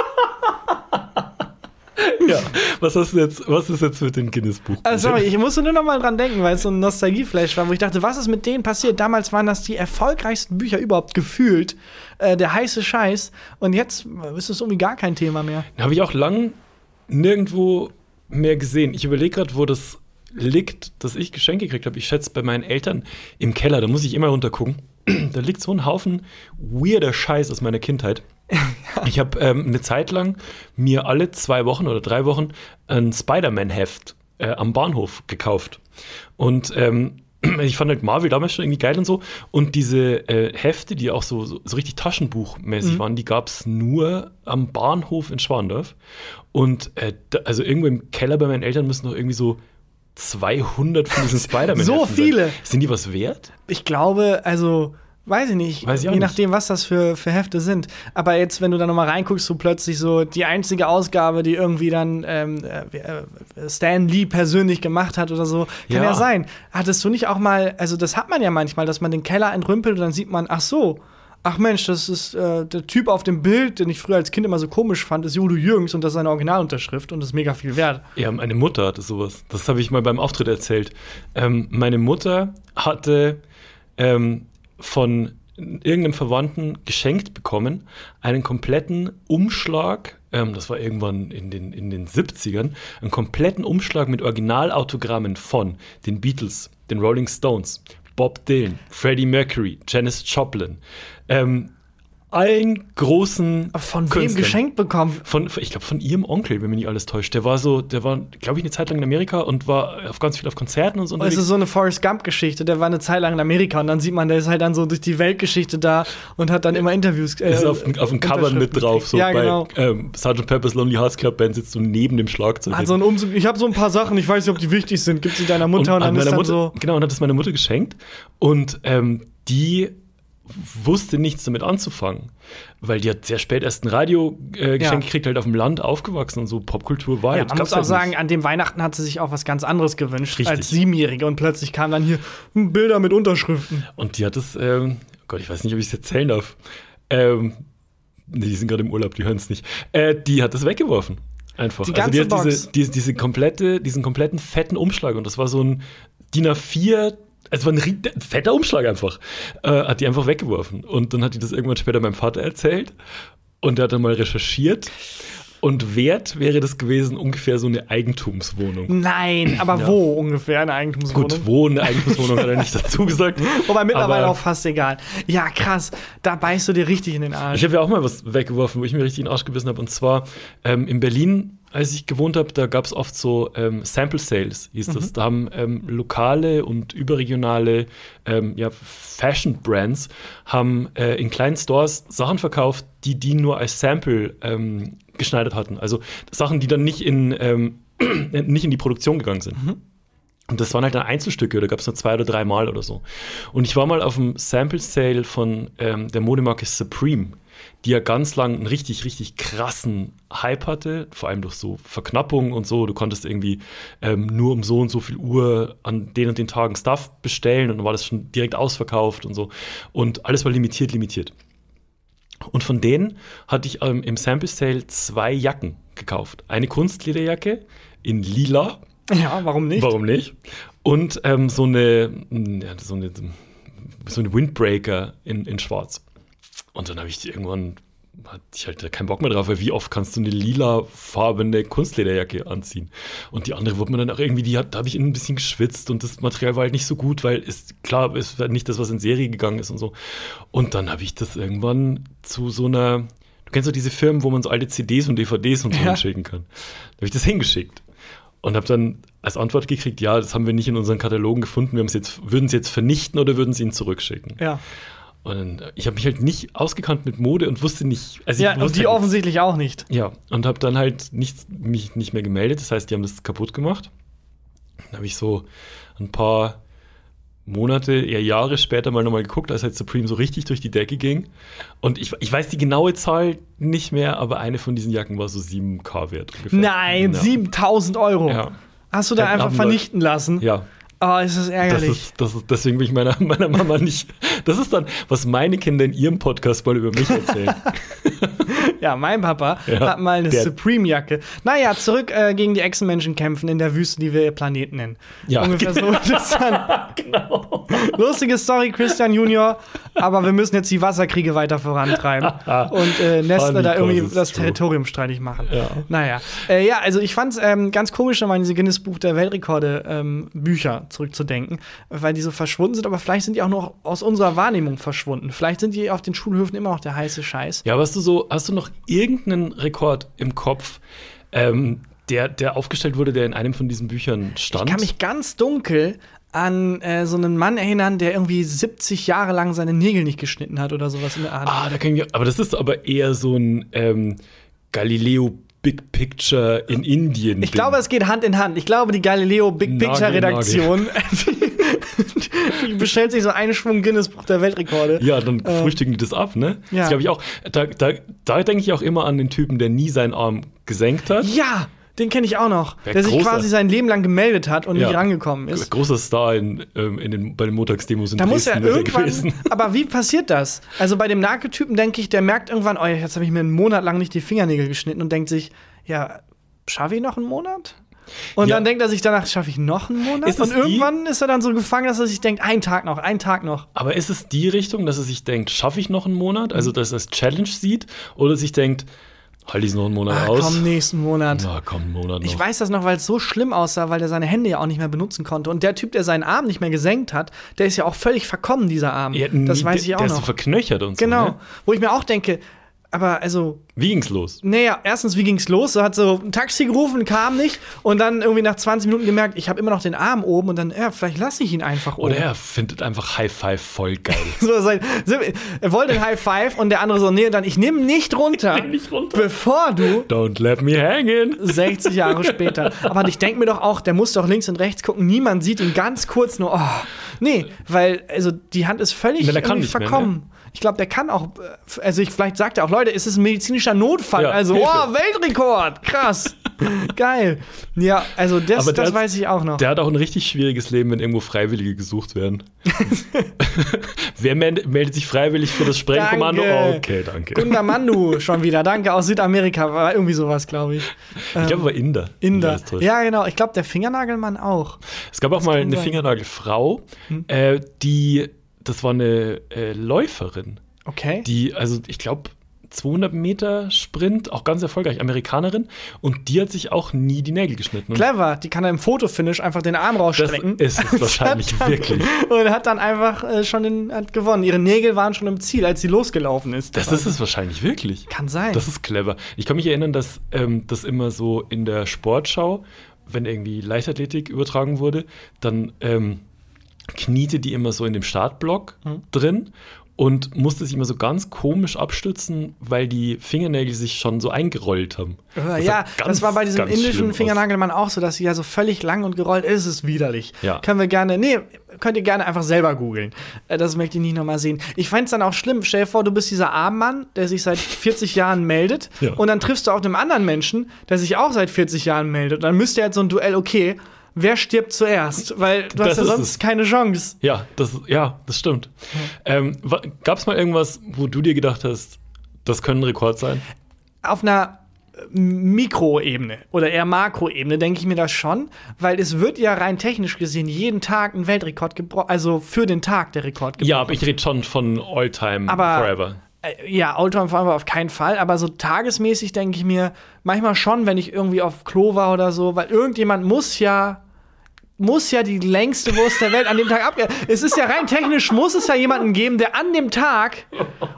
Ja. Was hast du jetzt, was ist jetzt mit dem Guinness-Buch? Also, sorry, ich musste nur noch mal dran denken, weil es so ein Nostalgieflash war, wo ich dachte, was ist mit denen passiert? Damals waren das die erfolgreichsten Bücher überhaupt gefühlt. Äh, der heiße Scheiß. Und jetzt ist es irgendwie gar kein Thema mehr. Habe ich auch lang nirgendwo mehr gesehen. Ich überlege gerade, wo das liegt, dass ich Geschenke gekriegt habe. Ich schätze bei meinen Eltern im Keller, da muss ich immer runtergucken. *clears throat* da liegt so ein Haufen weirder Scheiß aus meiner Kindheit. *laughs* Ich habe ähm, eine Zeit lang mir alle zwei Wochen oder drei Wochen ein Spider-Man-Heft äh, am Bahnhof gekauft. Und ähm, *clears throat* ich fand halt Marvel damals schon irgendwie geil und so. Und diese äh, Hefte, die auch so, so, so richtig Taschenbuchmäßig waren, die gab es nur am Bahnhof in Schwandorf. Und äh, da, also irgendwo im Keller bei meinen Eltern müssen noch irgendwie so 200 von diesen Spider-Man. *laughs* So viele? Sein. Sind die was wert? Ich glaube, also. Weiß ich nicht, Weiß ich auch je nicht. nachdem, was das für, für Hefte sind. Aber jetzt, wenn du da noch mal reinguckst, so plötzlich so die einzige Ausgabe, die irgendwie dann ähm, äh, äh, Stan Lee persönlich gemacht hat oder so, kann ja. Ja. sein. Hattest du nicht auch mal, also das hat man ja manchmal, dass man den Keller entrümpelt und dann sieht man, ach so, ach Mensch, das ist äh, der Typ auf dem Bild, den ich früher als Kind immer so komisch fand, ist Judo Jürgens und das ist seine Originalunterschrift und das ist mega viel wert. Ja, meine Mutter hatte sowas. Das habe ich mal beim Auftritt erzählt. Ähm, meine Mutter hatte ähm, von irgendeinem Verwandten geschenkt bekommen einen kompletten Umschlag, ähm, das war irgendwann in den, in den 70ern, einen kompletten Umschlag mit Originalautogrammen von den Beatles, den Rolling Stones, Bob Dylan, Freddie Mercury, Janis Joplin, ähm, allen großen Von wem Künstlern. geschenkt bekommen? Von, ich glaube, von ihrem Onkel, wenn mich nicht alles täuscht. Der war so, der war, glaube ich, eine Zeit lang in Amerika und war auf ganz viel auf Konzerten und so. Es unterwegs. ist so eine Forrest Gump-Geschichte. Der war eine Zeit lang in Amerika und dann sieht man, der ist halt dann so durch die Weltgeschichte da und hat dann immer Interviews. Äh, ist auf, auf dem Cover mit drauf. So ja, bei genau. ähm, Sgt. Pepper's Lonely Hearts Club Band sitzt du neben dem Schlagzeug. Hat so ein Umzug. Ich habe so ein paar Sachen, ich weiß nicht, ob die wichtig sind. Gib sie deiner Mutter und, an dann ist dann Mutter, so. Genau, und hat es meiner Mutter geschenkt. Und ähm, die wusste nichts damit anzufangen. Weil die hat sehr spät erst ein Radio-Geschenk äh, Ja. gekriegt, halt auf dem Land aufgewachsen und so Popkultur war. Ja, das man muss auch halt sagen, nicht. an dem Weihnachten hat sie sich auch was ganz anderes gewünscht Richtig. als Siebenjährige und plötzlich kamen dann hier hm, Bilder mit Unterschriften. Und die hat es, ähm, Gott, ich weiß nicht, ob ich es erzählen darf. Ähm, nee, die sind gerade im Urlaub, die hören es nicht. Äh, die hat es weggeworfen. Einfach. Die also die ganze hat diese, diese, diese komplette, diesen kompletten fetten Umschlag und das war so ein DIN A4, also war ein fetter Umschlag einfach. Äh, hat die einfach weggeworfen. Und dann hat die das irgendwann später meinem Vater erzählt. Und er hat dann mal recherchiert. Und wert wäre das gewesen ungefähr so eine Eigentumswohnung. Nein, *clears throat* aber Ja. wo ungefähr eine Eigentumswohnung? Gut, wo eine Eigentumswohnung hat er nicht dazu gesagt. *laughs* Wobei mittlerweile Aber- auch fast egal. Ja, krass. Da beißt du dir richtig in den Arsch. Ich habe ja auch mal was weggeworfen, wo ich mir richtig in den Arsch gebissen habe. Und zwar ähm, in Berlin, als ich gewohnt habe, da gab es oft so ähm, Sample Sales, hieß das. Da haben ähm, lokale und überregionale ähm, ja, Fashion-Brands haben äh, in kleinen Stores Sachen verkauft, die die nur als Sample ähm, geschneidert hatten. Also Sachen, die dann nicht in, ähm, *clears throat* nicht in die Produktion gegangen sind. Und das waren halt dann Einzelstücke, da gab es nur zwei oder drei Mal oder so. Und ich war mal auf dem Sample Sale von ähm, der Modemarke Supreme, die ja ganz lang einen richtig, richtig krassen Hype hatte, vor allem durch so Verknappung und so. Du konntest irgendwie ähm, nur um so und so viel Uhr an den und den Tagen Stuff bestellen und dann war das schon direkt ausverkauft und so. Und alles war limitiert, limitiert. Und von denen hatte ich ähm, im Sample Sale zwei Jacken gekauft. Eine Kunstlederjacke in lila, Ja, warum nicht? Warum nicht? Und ähm, so eine, so eine, so eine Windbreaker in, in Schwarz. Und dann habe ich die irgendwann, hatte ich halt keinen Bock mehr drauf, weil wie oft kannst du eine lilafarbene Kunstlederjacke anziehen? Und die andere wurde mir dann auch irgendwie, die hat, da habe ich ein bisschen geschwitzt und das Material war halt nicht so gut, weil ist klar, es war nicht das, was in Serie gegangen ist und so. Und dann habe ich das irgendwann zu so einer, du kennst doch diese Firmen, wo man so alte CDs und DVDs und so Ja. hinschicken kann. Da habe ich das hingeschickt. Und habe dann als Antwort gekriegt, ja, das haben wir nicht in unseren Katalogen gefunden, wir jetzt, würden es jetzt vernichten oder würden sie ihn zurückschicken. Ja. Und ich habe mich halt nicht ausgekannt mit Mode und wusste nicht, also Ja, und die halt offensichtlich auch nicht. Ja, und habe dann halt nicht, mich nicht mehr gemeldet, das heißt, die haben das kaputt gemacht. Dann habe ich so ein paar Monate, eher Jahre später mal nochmal geguckt, als halt Supreme so richtig durch die Decke ging. Und ich, ich weiß die genaue Zahl nicht mehr, aber eine von diesen Jacken war so 7K wert ungefähr. Nein, ja. 7000 Euro. Ja. Hast du da einfach vernichten lassen? Ja, Oh, ist das Das ärgerlich. ist, das ist, deswegen will ich meiner, *laughs* meiner Mama nicht. Das ist dann, was meine Kinder in ihrem Podcast mal über mich erzählen. *laughs* ja, mein Papa Ja, hat mal eine Supreme-Jacke. Naja, zurück äh, gegen die Echsenmenschen kämpfen in der Wüste, die wir ihr Planeten nennen. Ja. Ungefähr so. ist es dann. *laughs* genau. Lustige Story, Christian Junior. Aber wir müssen jetzt die Wasserkriege weiter vorantreiben und äh, Nestle da irgendwie das true. Territorium streitig machen. Ja. Naja. Äh, ja, also ich fand es ähm, ganz komisch, nochmal an diese Guinness Buch der Weltrekorde ähm, Bücher zurückzudenken, weil die so verschwunden sind. Aber vielleicht sind die auch noch aus unserer Wahrnehmung verschwunden. Vielleicht sind die auf den Schulhöfen immer noch der heiße Scheiß. Ja, aber hast du so, hast du noch irgendeinen Rekord im Kopf, ähm, der, der aufgestellt wurde, der in einem von diesen Büchern stand? Ich kann mich ganz dunkel an äh, so einen Mann erinnern, der irgendwie 70 Jahre lang seine Nägel nicht geschnitten hat oder sowas in der Art. ah, da kann ich aber das ist aber eher so ein ähm, Galileo Big Picture in Indien. Ich glaube, es geht Hand in Hand. Ich glaube, die Galileo Big Picture Redaktion, *laughs* die, bestellt sich so einen Schwung Guinness Buch der Weltrekorde. Ja, dann frühstücken die das ab, ne? ja. Das glaube ich auch. Da, da, da denke ich auch immer an den Typen, der nie seinen Arm gesenkt hat. Ja, den kenne ich auch noch. Wer der sich großer- quasi sein Leben lang gemeldet hat und Ja. nicht rangekommen ist. Großer Star in, ähm, in den, bei den Montagsdemos in Da muss er Dresden *laughs* irgendwann. gewesen. Aber wie passiert das? Also bei dem Nageltypen denke ich, der merkt irgendwann, oh, jetzt habe ich mir einen Monat lang nicht die Fingernägel geschnitten und denkt sich, ja, schaffe ich noch einen Monat? Und Ja. dann denkt er sich danach, schaffe ich noch einen Monat? Und die- irgendwann ist er dann so gefangen, dass er sich denkt, ein Tag noch, ein Tag noch. Aber ist es die Richtung, dass er sich denkt, schaffe ich noch einen Monat? Also, dass er es Challenge sieht? Oder sich denkt, halte ich noch einen Monat Ah, aus? komm, nächsten Monat. Na, komm, einen Monat noch. Ich weiß das noch, weil es so schlimm aussah, weil der seine Hände ja auch nicht mehr benutzen konnte. Und der Typ, der seinen Arm nicht mehr gesenkt hat, der ist ja auch völlig verkommen, dieser Arm. Ja, das weiß ich auch der ist so noch. verknöchert und Genau. so. Ne? Wo ich mir auch denke, aber also, Wie ging's los? naja, erstens, wie ging's los? Er hat so ein Taxi gerufen, kam nicht. Und dann irgendwie nach 20 Minuten gemerkt, ich habe immer noch den Arm oben. Und dann, ja, vielleicht lasse ich ihn einfach oben. Oder er findet einfach High Five voll geil. *laughs* So sein, so, er wollte ein High Five und der andere so, nee, dann ich nehme nicht runter, *laughs* nicht runter. bevor du Don't let me hang in. 60 Jahre später. Aber ich denke mir doch auch, der muss doch links und rechts gucken. Niemand sieht ihn ganz kurz nur. Oh, nee, weil also die Hand ist völlig Nee, nicht mehr, ne? Ich glaube, der kann auch. äh, Also ich vielleicht sagt er auch, Leute, es ist ein medizinischer Notfall. Ja, also, Hilfe. oh, Weltrekord, krass, *laughs* geil. Ja, also das, das hat- weiß ich auch noch. Der hat auch ein richtig schwieriges Leben, wenn irgendwo Freiwillige gesucht werden. *laughs* Wer meld- meldet sich freiwillig für das Sprengkommando? Danke. Okay, danke. Gunda Mandu *laughs* schon wieder. Danke aus Südamerika. War irgendwie sowas, glaube ich. Ich glaube, war Inder. Inder. alles täuscht. Ja, genau. Ich glaube, der Fingernagelmann auch. Es gab auch mal kann eine sein. Hm. Fingernagelfrau, äh, die, das war eine äh, Läuferin. Okay. die, also ich glaube, 200 Meter Sprint, auch ganz erfolgreich, Amerikanerin. Und die hat sich auch nie die Nägel geschnitten. Clever, die kann dann im Fotofinish einfach den Arm das rausstrecken. ist es *laughs* wahrscheinlich dann- wirklich. Und hat dann einfach äh, schon den, hat gewonnen. Ihre Nägel waren schon im Ziel, als sie losgelaufen ist. Das ist es wahrscheinlich wirklich. Kann sein. Das ist clever. Ich kann mich erinnern, dass ähm, das immer so in der Sportschau, wenn irgendwie Leichtathletik übertragen wurde, dann ähm, kniete die immer so in dem Startblock Mhm. drin und musste sich immer so ganz komisch abstützen, weil die Fingernägel sich schon so eingerollt haben. Äh, Das ja, sah das ganz, war bei diesem ganz indischen. Fingernagelmann auch so, dass sie ja so völlig lang und gerollt ist. Es ist widerlich. Ja. Können wir gerne, nee, könnt ihr gerne einfach selber googeln. Äh, Das möchte ich nicht nochmal sehen. Ich fände es dann auch schlimm. Stell dir vor, du bist dieser Armmann, der sich seit *laughs* 40 Jahren meldet. Ja. Und dann triffst du auch einen anderen Menschen, der sich auch seit 40 Jahren meldet. Und dann müsste jetzt so ein Duell, okay, wer stirbt zuerst? Weil du Das hast ja sonst es. keine Chance. Ja, das, ja, das stimmt. Ähm, Gab es mal irgendwas, wo du dir gedacht hast, das könnte ein Rekord sein? auf einer äh, Mikroebene oder eher Makroebene denke ich mir das schon, weil es wird ja rein technisch gesehen jeden Tag ein Weltrekord gebrochen, also für den Tag der Rekord gebrochen. Ja, aber ich rede schon von All-Time Forever. Äh, ja, Oldtime Forever auf keinen Fall, aber so tagesmäßig denke ich mir manchmal schon, wenn ich irgendwie auf Klo war oder so, weil irgendjemand muss ja muss ja die längste Wurst der Welt an dem Tag abgehen. Es ist ja rein technisch, muss es ja jemanden geben, der an dem Tag,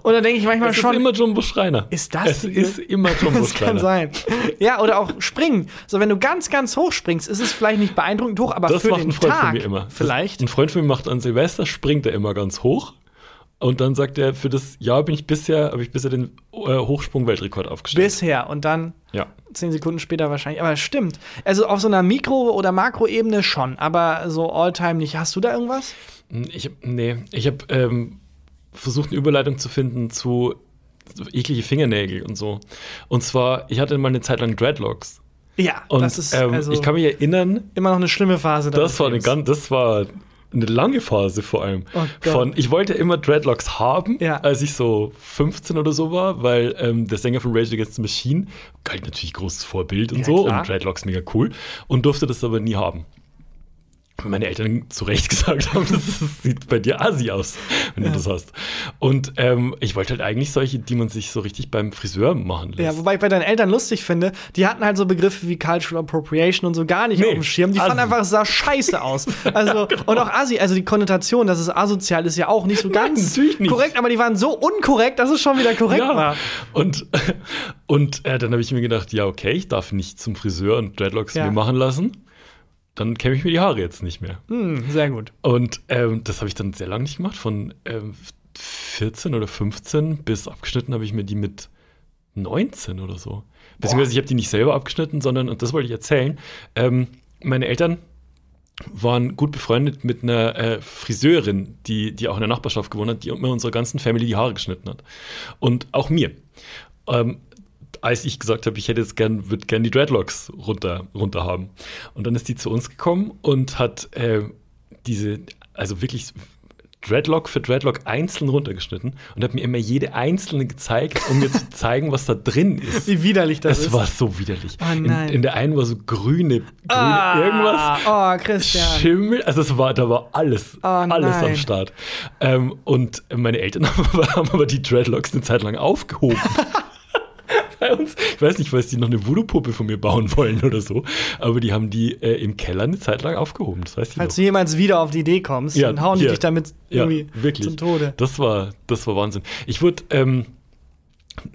und da denke ich manchmal Es schon, ist immer Jumbo Schreiner. Ist das Es ist immer Jumbo *laughs* Das kann Schreiner. sein. Ja, oder auch springen. So, wenn du ganz, ganz hoch springst, ist es vielleicht nicht beeindruckend hoch, aber Das für macht den ein Freund Tag von mir immer. vielleicht. Ein Freund von mir macht an Silvester, springt er immer ganz hoch. Und dann sagt er, für das Jahr bin ich bisher, habe ich bisher den äh, Hochsprung-Weltrekord aufgestellt. Bisher und dann ja. zehn Sekunden später wahrscheinlich. Aber es stimmt. Also auf so einer Mikro- oder Makroebene schon, aber so Alltime nicht. Hast du da irgendwas? Ich hab, nee, ich habe ähm, versucht, eine Überleitung zu finden zu eklige Fingernägel und so. Und zwar, ich hatte mal eine Zeit lang Dreadlocks. Ja, Und das ist ähm, also ich kann mich erinnern, immer noch eine schlimme Phase. das war eine ganz, das war eine lange Phase vor allem. Oh. Von, ich wollte immer Dreadlocks haben, Ja. als ich so 15 oder so war, weil ähm, der Sänger von Rage Against the Machine galt natürlich großes Vorbild und Ja, so klar. und Dreadlocks mega cool und durfte das aber nie haben. Meine Eltern zu Recht *laughs* gesagt haben, das sieht bei dir assi aus, wenn Ja. du das hast. Und ähm, ich wollte halt eigentlich solche, die man sich so richtig beim Friseur machen lässt. Ja, wobei ich bei deinen Eltern lustig finde, die hatten halt so Begriffe wie Cultural Appropriation und so gar nicht Nee, auf dem Schirm. Die fanden einfach, es sah scheiße aus. *laughs* Also, und auch Assi, also die Konnotation, dass es asozial ist, ja auch nicht so ganz nicht. korrekt, aber die waren so unkorrekt, dass es schon wieder korrekt war. Und, *laughs* und äh, dann habe ich mir gedacht, ja, okay, ich darf nicht zum Friseur und Dreadlocks Ja. mir machen lassen. Dann kämme ich mir die Haare jetzt nicht mehr. Hm, sehr gut. Und ähm, das habe ich dann sehr lange nicht gemacht. Von ähm, 14 oder 15 bis abgeschnitten habe ich mir die mit 19 oder so. Beziehungsweise ich habe die nicht selber abgeschnitten, sondern, und das wollte ich erzählen, ähm, meine Eltern waren gut befreundet mit einer äh, Friseurin, die, die auch in der Nachbarschaft gewohnt hat, die immer unserer ganzen Family die Haare geschnitten hat. Und auch mir. Ähm, als ich gesagt habe, ich hätte jetzt gern, würde gern die Dreadlocks runter, runter haben. Und dann ist die zu uns gekommen und hat äh, diese, also wirklich Dreadlock für Dreadlock einzeln runtergeschnitten und hat mir immer jede einzelne gezeigt, um mir zu *laughs* zeigen, was da drin ist. Wie widerlich das Es ist. war so widerlich. Oh. In, in der einen war so grüne, grüne ah, irgendwas. Oh, Christian. Schimmel, also es war, da war alles, Oh, alles am nein. Start. Ähm, und meine Eltern *laughs* haben aber die Dreadlocks eine Zeit lang aufgehoben. *laughs* Bei uns, ich weiß nicht, weil sie noch eine Voodoo-Puppe von mir bauen wollen oder so, aber die haben die äh, im Keller eine Zeit lang aufgehoben. Das weiß ich Falls noch. du jemals wieder auf die Idee kommst, Ja, dann hauen die hier. dich damit Ja, irgendwie wirklich. zum Tode. Das war, das war Wahnsinn. Ich wurde ähm,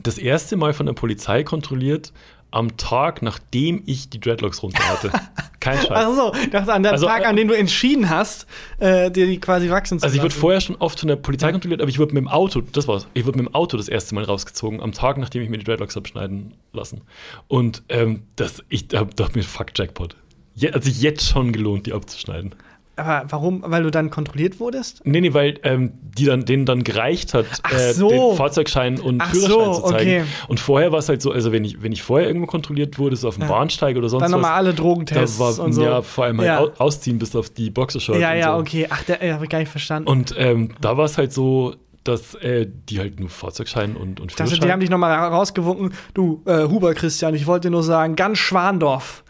das erste Mal von der Polizei kontrolliert am Tag, nachdem ich die Dreadlocks runter hatte. *laughs* Kein Scheiß. Ach so, dachte an den Also, Tag, äh, an dem du entschieden hast, äh, dir die quasi wachsen zu Also ich wurde lassen. vorher schon oft von der Polizei kontrolliert, aber ich wurde mit dem Auto, das war's, ich wurde mit dem Auto das erste Mal rausgezogen, am Tag, nachdem ich mir die Dreadlocks habe schneiden lassen. Und ähm, das, ich hab- dachte mir, fuck Jackpot. Je, hat sich jetzt schon gelohnt, die abzuschneiden. Aber warum? Weil du dann kontrolliert wurdest? Nee, nee, weil ähm, die dann, denen dann gereicht hat, äh, so. den Fahrzeugschein und Ach Führerschein so, zu zeigen. okay. Und vorher war es halt so, also wenn ich, wenn ich vorher irgendwo kontrolliert wurde, so auf dem Ja. Bahnsteig oder sonst Dann was, nochmal alle da Drogentests war und so. ja vor allem halt Ja. au- ausziehen bis auf die Boxershort ja, ja, so. okay. Ach, der habe ich gar nicht verstanden. Und ähm, da war es halt so, dass äh, die halt nur Fahrzeugschein und, und ich dachte, Führerschein. die haben dich nochmal rausgewunken. Du, äh, Huber Christian, ich wollte dir nur sagen, ganz Schwandorf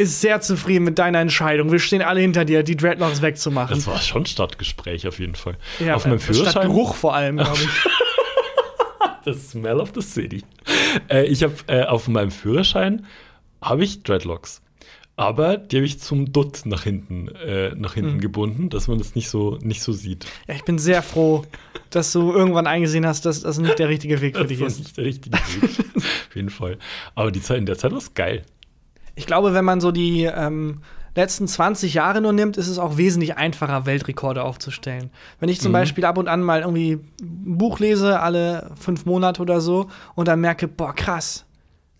ist sehr zufrieden mit deiner Entscheidung. Wir stehen alle hinter dir, die Dreadlocks wegzumachen. das war schon Stadtgespräch auf jeden Fall. ja, auf meinem äh, Führerschein. Statt Geruch vor allem, glaube ich. *laughs* the smell of the city. Äh, ich habe äh, auf meinem Führerschein habe ich Dreadlocks. Aber die habe ich zum Dutt nach hinten, äh, nach hinten Mhm. gebunden, dass man das nicht so, nicht so sieht. Ja, ich bin sehr froh, dass du irgendwann eingesehen hast, dass das nicht der richtige Weg für Das dich war ist. nicht der richtige Weg. Auf jeden Fall. Aber die Zeit, in der Zeit war es geil. Ich glaube, wenn man so die ähm, letzten 20 Jahre nur nimmt, ist es auch wesentlich einfacher, Weltrekorde aufzustellen. Wenn ich zum Mhm. Beispiel ab und an mal irgendwie ein Buch lese, alle fünf Monate oder so, und dann merke, boah, krass,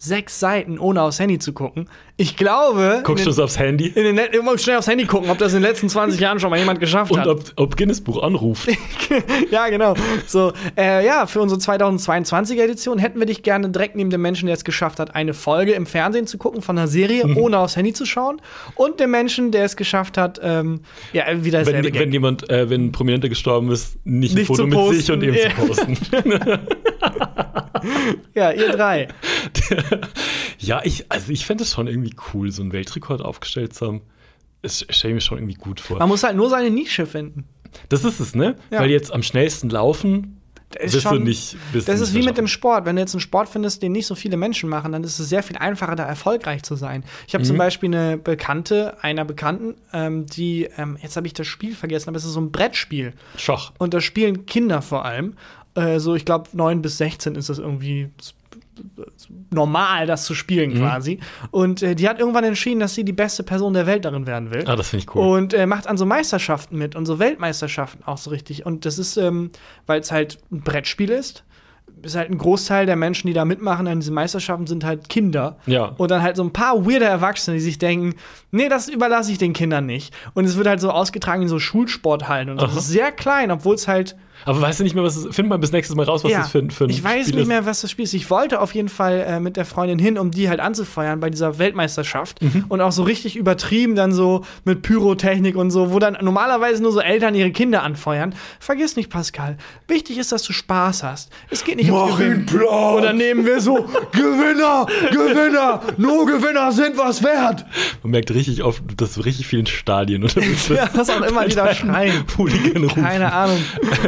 sechs Seiten, ohne aufs Handy zu gucken. Ich glaube, Guckst du so aufs Handy? in den, immer schnell aufs Handy gucken, ob das in den letzten 20 Jahren schon mal jemand geschafft Und hat. ob, ob Guinness Buch anruft. *laughs* ja, genau. So, äh, ja, für unsere 2022er Edition hätten wir dich gerne direkt neben dem Menschen, der es geschafft hat, eine Folge im Fernsehen zu gucken von einer Serie, Mhm. ohne aufs Handy zu schauen. Und dem Menschen, der es geschafft hat, ähm, ja, wieder wenn, wenn jemand, äh, wenn ein Prominenter gestorben ist, nicht, Nicht ein Foto mit sich und ihm *laughs* Ja. zu posten. *laughs* *laughs* Ja, ihr drei. ja, ich, also ich fände es schon irgendwie cool, so einen Weltrekord aufgestellt zu haben. Das stelle ich mir schon irgendwie gut vor. Man muss halt nur seine Nische finden. Das ist es, ne? Ja. Weil jetzt am schnellsten laufen, ist wirst du schon- nicht. Du Das ist wie mit dem Sport. Wenn du jetzt einen Sport findest, den nicht so viele Menschen machen, dann ist es sehr viel einfacher, da erfolgreich zu sein. Ich habe zum Mhm. Beispiel eine Bekannte, einer Bekannten, ähm, die, ähm, jetzt habe ich das Spiel vergessen, aber es ist so ein Brettspiel. Schach. Und da spielen Kinder vor allem. Äh, so, ich glaube, 9 bis 16 ist das irgendwie normal, das zu spielen Mhm. quasi. Und äh, die hat irgendwann entschieden, dass sie die beste Person der Welt darin werden will. Ah, das finde ich cool. Und äh, macht an so Meisterschaften mit und so Weltmeisterschaften auch so richtig. Und das ist, ähm, weil es halt ein Brettspiel ist, ist halt ein Großteil der Menschen, die da mitmachen an diesen Meisterschaften, sind halt Kinder. Ja. Und dann halt so ein paar weirde Erwachsene, die sich denken, nee, das überlasse ich den Kindern nicht. Und es wird halt so ausgetragen in so Schulsporthallen und so. Das ist sehr klein, obwohl es halt Aber weißt du nicht mehr, was es Find mal bis nächstes Mal raus, was ja, das für, ein- für ein ich weiß Spiel nicht ist. mehr, was das Spiel ist. Ich wollte auf jeden Fall äh, mit der Freundin hin, um die halt anzufeuern bei dieser Weltmeisterschaft. Mhm. Und auch so richtig übertrieben dann so mit Pyrotechnik und so, wo dann normalerweise nur so Eltern ihre Kinder anfeuern. Vergiss nicht, Pascal, wichtig ist, dass du Spaß hast. Es geht nicht ums Gewinnen. Und dann nehmen wir so *laughs* Gewinner, Gewinner, nur Gewinner sind was wert. Man merkt richtig oft, dass so richtig vielen Stadien unterwegs *laughs* Ja, was auch immer die da schreien. Keine Ahnung.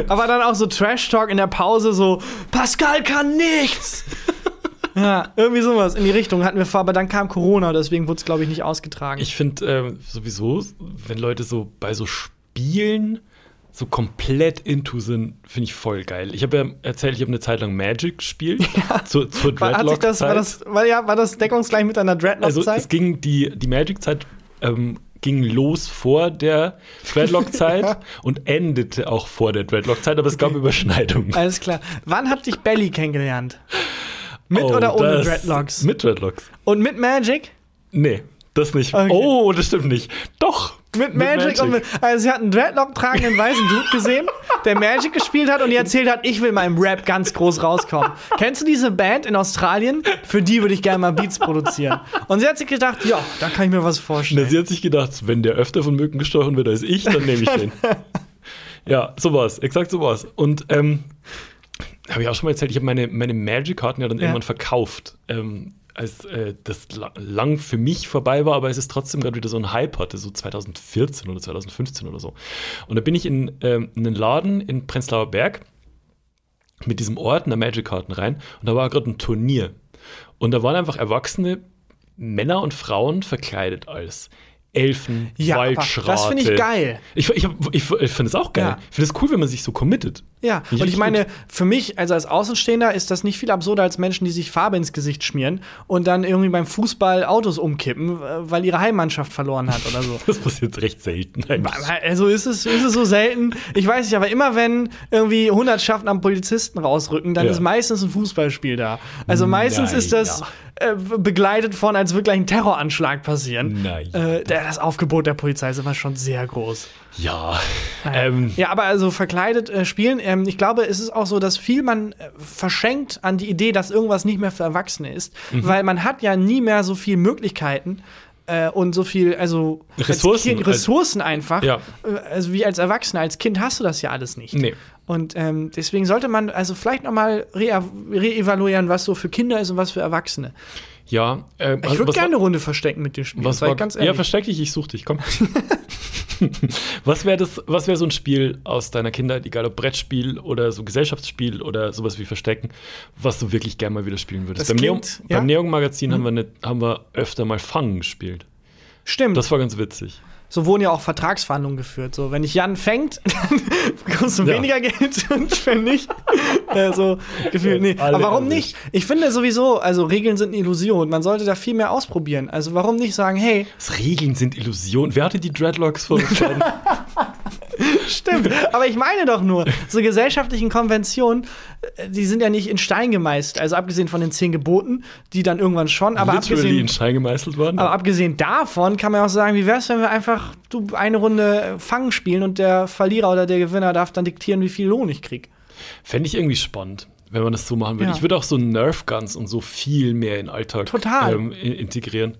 Aber dann auch so Trash-Talk in der Pause, so, Pascal kann nichts. *laughs* ja, irgendwie sowas in die Richtung hatten wir vor, aber dann kam Corona, deswegen wurde es, glaube ich, nicht ausgetragen. Ich finde ähm, sowieso, wenn Leute so bei so Spielen so komplett into sind, finde ich voll geil. Ich habe ja erzählt, ich habe eine Zeit lang Magic gespielt. *laughs* Zur, zur war, hat sich das, war, Dreadlock-Zeit. das, war, ja, war das deckungsgleich mit deiner Also Dreadlock-Zeit? es ging die, die Magic-Zeit ähm, ging los vor der Dreadlock-Zeit *laughs* und endete auch vor der Dreadlock-Zeit, aber es gab Überschneidungen. Alles klar. Wann hat dich Belly kennengelernt? Mit Oh, oder ohne Dreadlocks? Mit Dreadlocks. Und mit Magic? Nee, das nicht. Okay. Oh, das stimmt nicht. Doch. Mit Magic, und mit, also sie hat einen Dreadlock tragenden weißen Dude gesehen, der Magic gespielt hat und ihr erzählt hat, ich will mal im Rap ganz groß rauskommen. Kennst du diese Band in Australien? Für die würde ich gerne mal Beats produzieren. Und sie hat sich gedacht, ja, da kann ich mir was Na, vorstellen. sie hat sich gedacht, wenn der öfter von Mücken gestochen wird als ich, dann nehme ich den. *laughs* ja, so war's. Exakt so war's. Und ähm, habe ich auch schon mal erzählt, ich habe meine, meine Magic-Karten ja dann Ja. irgendwann verkauft. Ähm, als äh, das la lang für mich vorbei war, aber es ist trotzdem gerade wieder so ein Hype hatte, so 2014 oder 2015 oder so. Und da bin ich in, ähm, in einen Laden in Prenzlauer Berg mit diesem Ordner Magic-Karten rein und da war gerade ein Turnier. Und da waren einfach erwachsene Männer und Frauen verkleidet als Elfen, Ja, Waldschrate. das finde ich geil. Ich, ich, ich, ich finde es auch geil. Ja. Ich finde es cool, wenn man sich so committet. Ja, und ich meine, für mich, also als Außenstehender, ist das nicht viel absurder als Menschen, die sich Farbe ins Gesicht schmieren und dann irgendwie beim Fußball Autos umkippen, äh, weil ihre Heimmannschaft verloren hat oder so. *laughs* Das passiert recht selten eigentlich. Also ist es, ist es so selten. Ich weiß nicht, aber immer wenn irgendwie Hundertschaften am Polizisten rausrücken, dann Ja. ist meistens ein Fußballspiel da. Also meistens Nein, ist das äh, begleitet von, als würde gleich ein Terroranschlag passieren. Nein. Äh, das Aufgebot der Polizei ist immer schon sehr groß. Ja. Ähm, Ja, aber also verkleidet äh, spielen, ähm, ich glaube, es ist auch so, dass viel man äh, verschenkt an die Idee, dass irgendwas nicht mehr für Erwachsene ist, Mhm. weil man hat ja nie mehr so viel Möglichkeiten äh, und so viel, also als Ressourcen, kind, Ressourcen einfach. Ja. Äh, Also wie als Erwachsener, als Kind hast du das ja alles nicht. Nee. Und ähm, deswegen sollte man also vielleicht noch mal re reevaluieren, was so für Kinder ist und was für Erwachsene. Ja. Äh, Ich würde gerne eine Runde verstecken mit dir spielen. Was war, ich ganz ja, ehrlich. versteck dich, ich such dich, komm. *laughs* *laughs* Was wäre das, was wäre so ein Spiel aus deiner Kindheit, egal ob Brettspiel oder so Gesellschaftsspiel oder sowas wie Verstecken, was du wirklich gerne mal wieder spielen würdest? Das beim Neon, klingt- ja. beim Neon Magazin haben, wir ne, haben wir öfter mal Fangen gespielt. Stimmt. Das war ganz witzig. So wurden ja auch Vertragsverhandlungen geführt. So, wenn ich Jan fängt, *laughs* dann bekommst du Ja. weniger Geld *laughs* und wenn nicht, äh, so gefühlt, nee. Alle Aber warum nicht? Ich finde sowieso, also Regeln sind eine Illusion. Man sollte da viel mehr ausprobieren. Also warum nicht sagen, hey, Das Regeln sind Illusionen. Wer hatte die Dreadlocks vorgeschlagen? *laughs* *laughs* Stimmt, aber ich meine doch nur, so gesellschaftlichen Konventionen, äh, die sind ja nicht in Stein gemeißelt. Also abgesehen von den zehn Geboten, die dann irgendwann schon, aber Literally abgesehen, in Stein gemeißelt worden? aber abgesehen davon kann man auch sagen, wie wär's, wenn wir einfach du eine Runde Fangen spielen und der Verlierer oder der Gewinner darf dann diktieren, wie viel Lohn ich krieg. Fände ich irgendwie spannend, wenn man das so machen würde. Ja. Ich würde auch so Nerf Guns und so viel mehr in den Alltag Total. ähm, in- integrieren.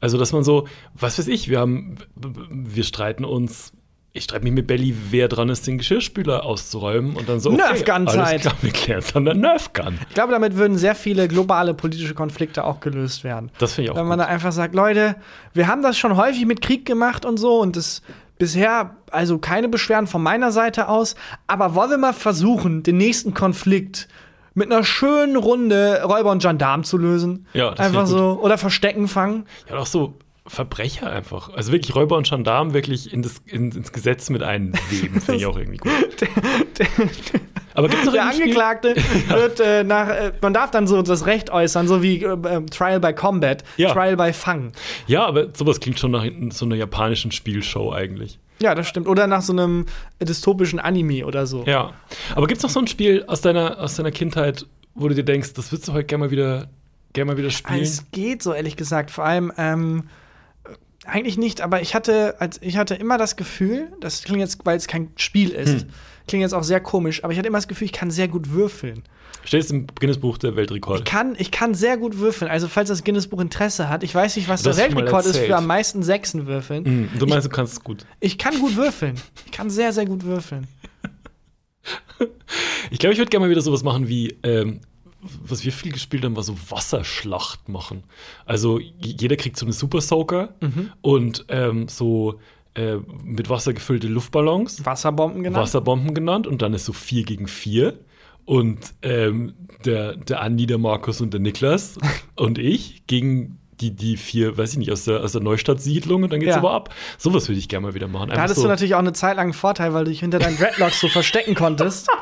Also, dass man so, was weiß ich, wir haben, wir streiten uns. Ich streite mich mit Belly, wer dran ist, den Geschirrspüler auszuräumen und dann so. Nerf Gun-Zeit. alles klar, wir klären es an der Nerf Gun. Ich glaube, damit würden sehr viele globale politische Konflikte auch gelöst werden. Das finde ich auch Wenn man gut. da einfach sagt, Leute, wir haben das schon häufig mit Krieg gemacht und so und das bisher also keine Beschwerden von meiner Seite aus, aber wollen wir mal versuchen, den nächsten Konflikt mit einer schönen Runde Räuber und Gendarm zu lösen? Ja, das einfach so oder Verstecken fangen. Ja, auch so Verbrecher einfach. Also wirklich Räuber und Gendarm wirklich in das, in, ins Gesetz mit einweben, *laughs* finde ich auch irgendwie gut. Aber gibt es noch Der? Angeklagte *laughs* wird äh, nach, äh, man darf dann so das Recht äußern, so wie äh, äh, Trial by Combat, Ja. Trial by Fang. Ja, aber sowas klingt schon nach so einer japanischen Spielshow eigentlich. Ja, das stimmt. Oder nach so einem dystopischen Anime oder so. Ja. Aber gibt es noch so ein Spiel aus deiner, aus deiner Kindheit, wo du dir denkst, das würdest du heute gerne mal wieder, gerne mal wieder spielen? Es geht so, ehrlich gesagt. Vor allem, ähm, eigentlich nicht, aber ich hatte, als, ich hatte immer das Gefühl, das klingt jetzt, weil es kein Spiel ist, Hm. klingt jetzt auch sehr komisch, aber ich hatte immer das Gefühl, ich kann sehr gut würfeln. Stehst im Guinness-Buch der Weltrekorde. Ich kann, ich kann sehr gut würfeln. Also, falls das Guinness-Buch Interesse hat, ich weiß nicht, was Du der Weltrekord ist für am meisten Sechsen würfeln. Hm, du meinst, du kannst es gut. Ich kann gut würfeln. Ich kann sehr, sehr gut würfeln. *laughs* Ich glaube, ich würde gerne mal wieder sowas machen wie, ähm, was wir viel gespielt haben, war so Wasserschlacht machen. Also jeder kriegt so eine Super Soaker Mhm. und ähm, so äh, mit Wasser gefüllte Luftballons, Wasserbomben genannt. Wasserbomben genannt und dann ist so 4 gegen 4. Und ähm, der, der Andi, der Markus und der Niklas *laughs* und ich gegen die, die vier, weiß ich nicht, aus der, aus der Neustadt-Siedlung und dann geht's Ja. aber ab. Sowas würde ich gerne mal wieder machen. Da Einfach hattest so, du natürlich auch eine Zeit lang einen Vorteil, weil du dich hinter deinen Dreadlocks so verstecken konntest. *laughs*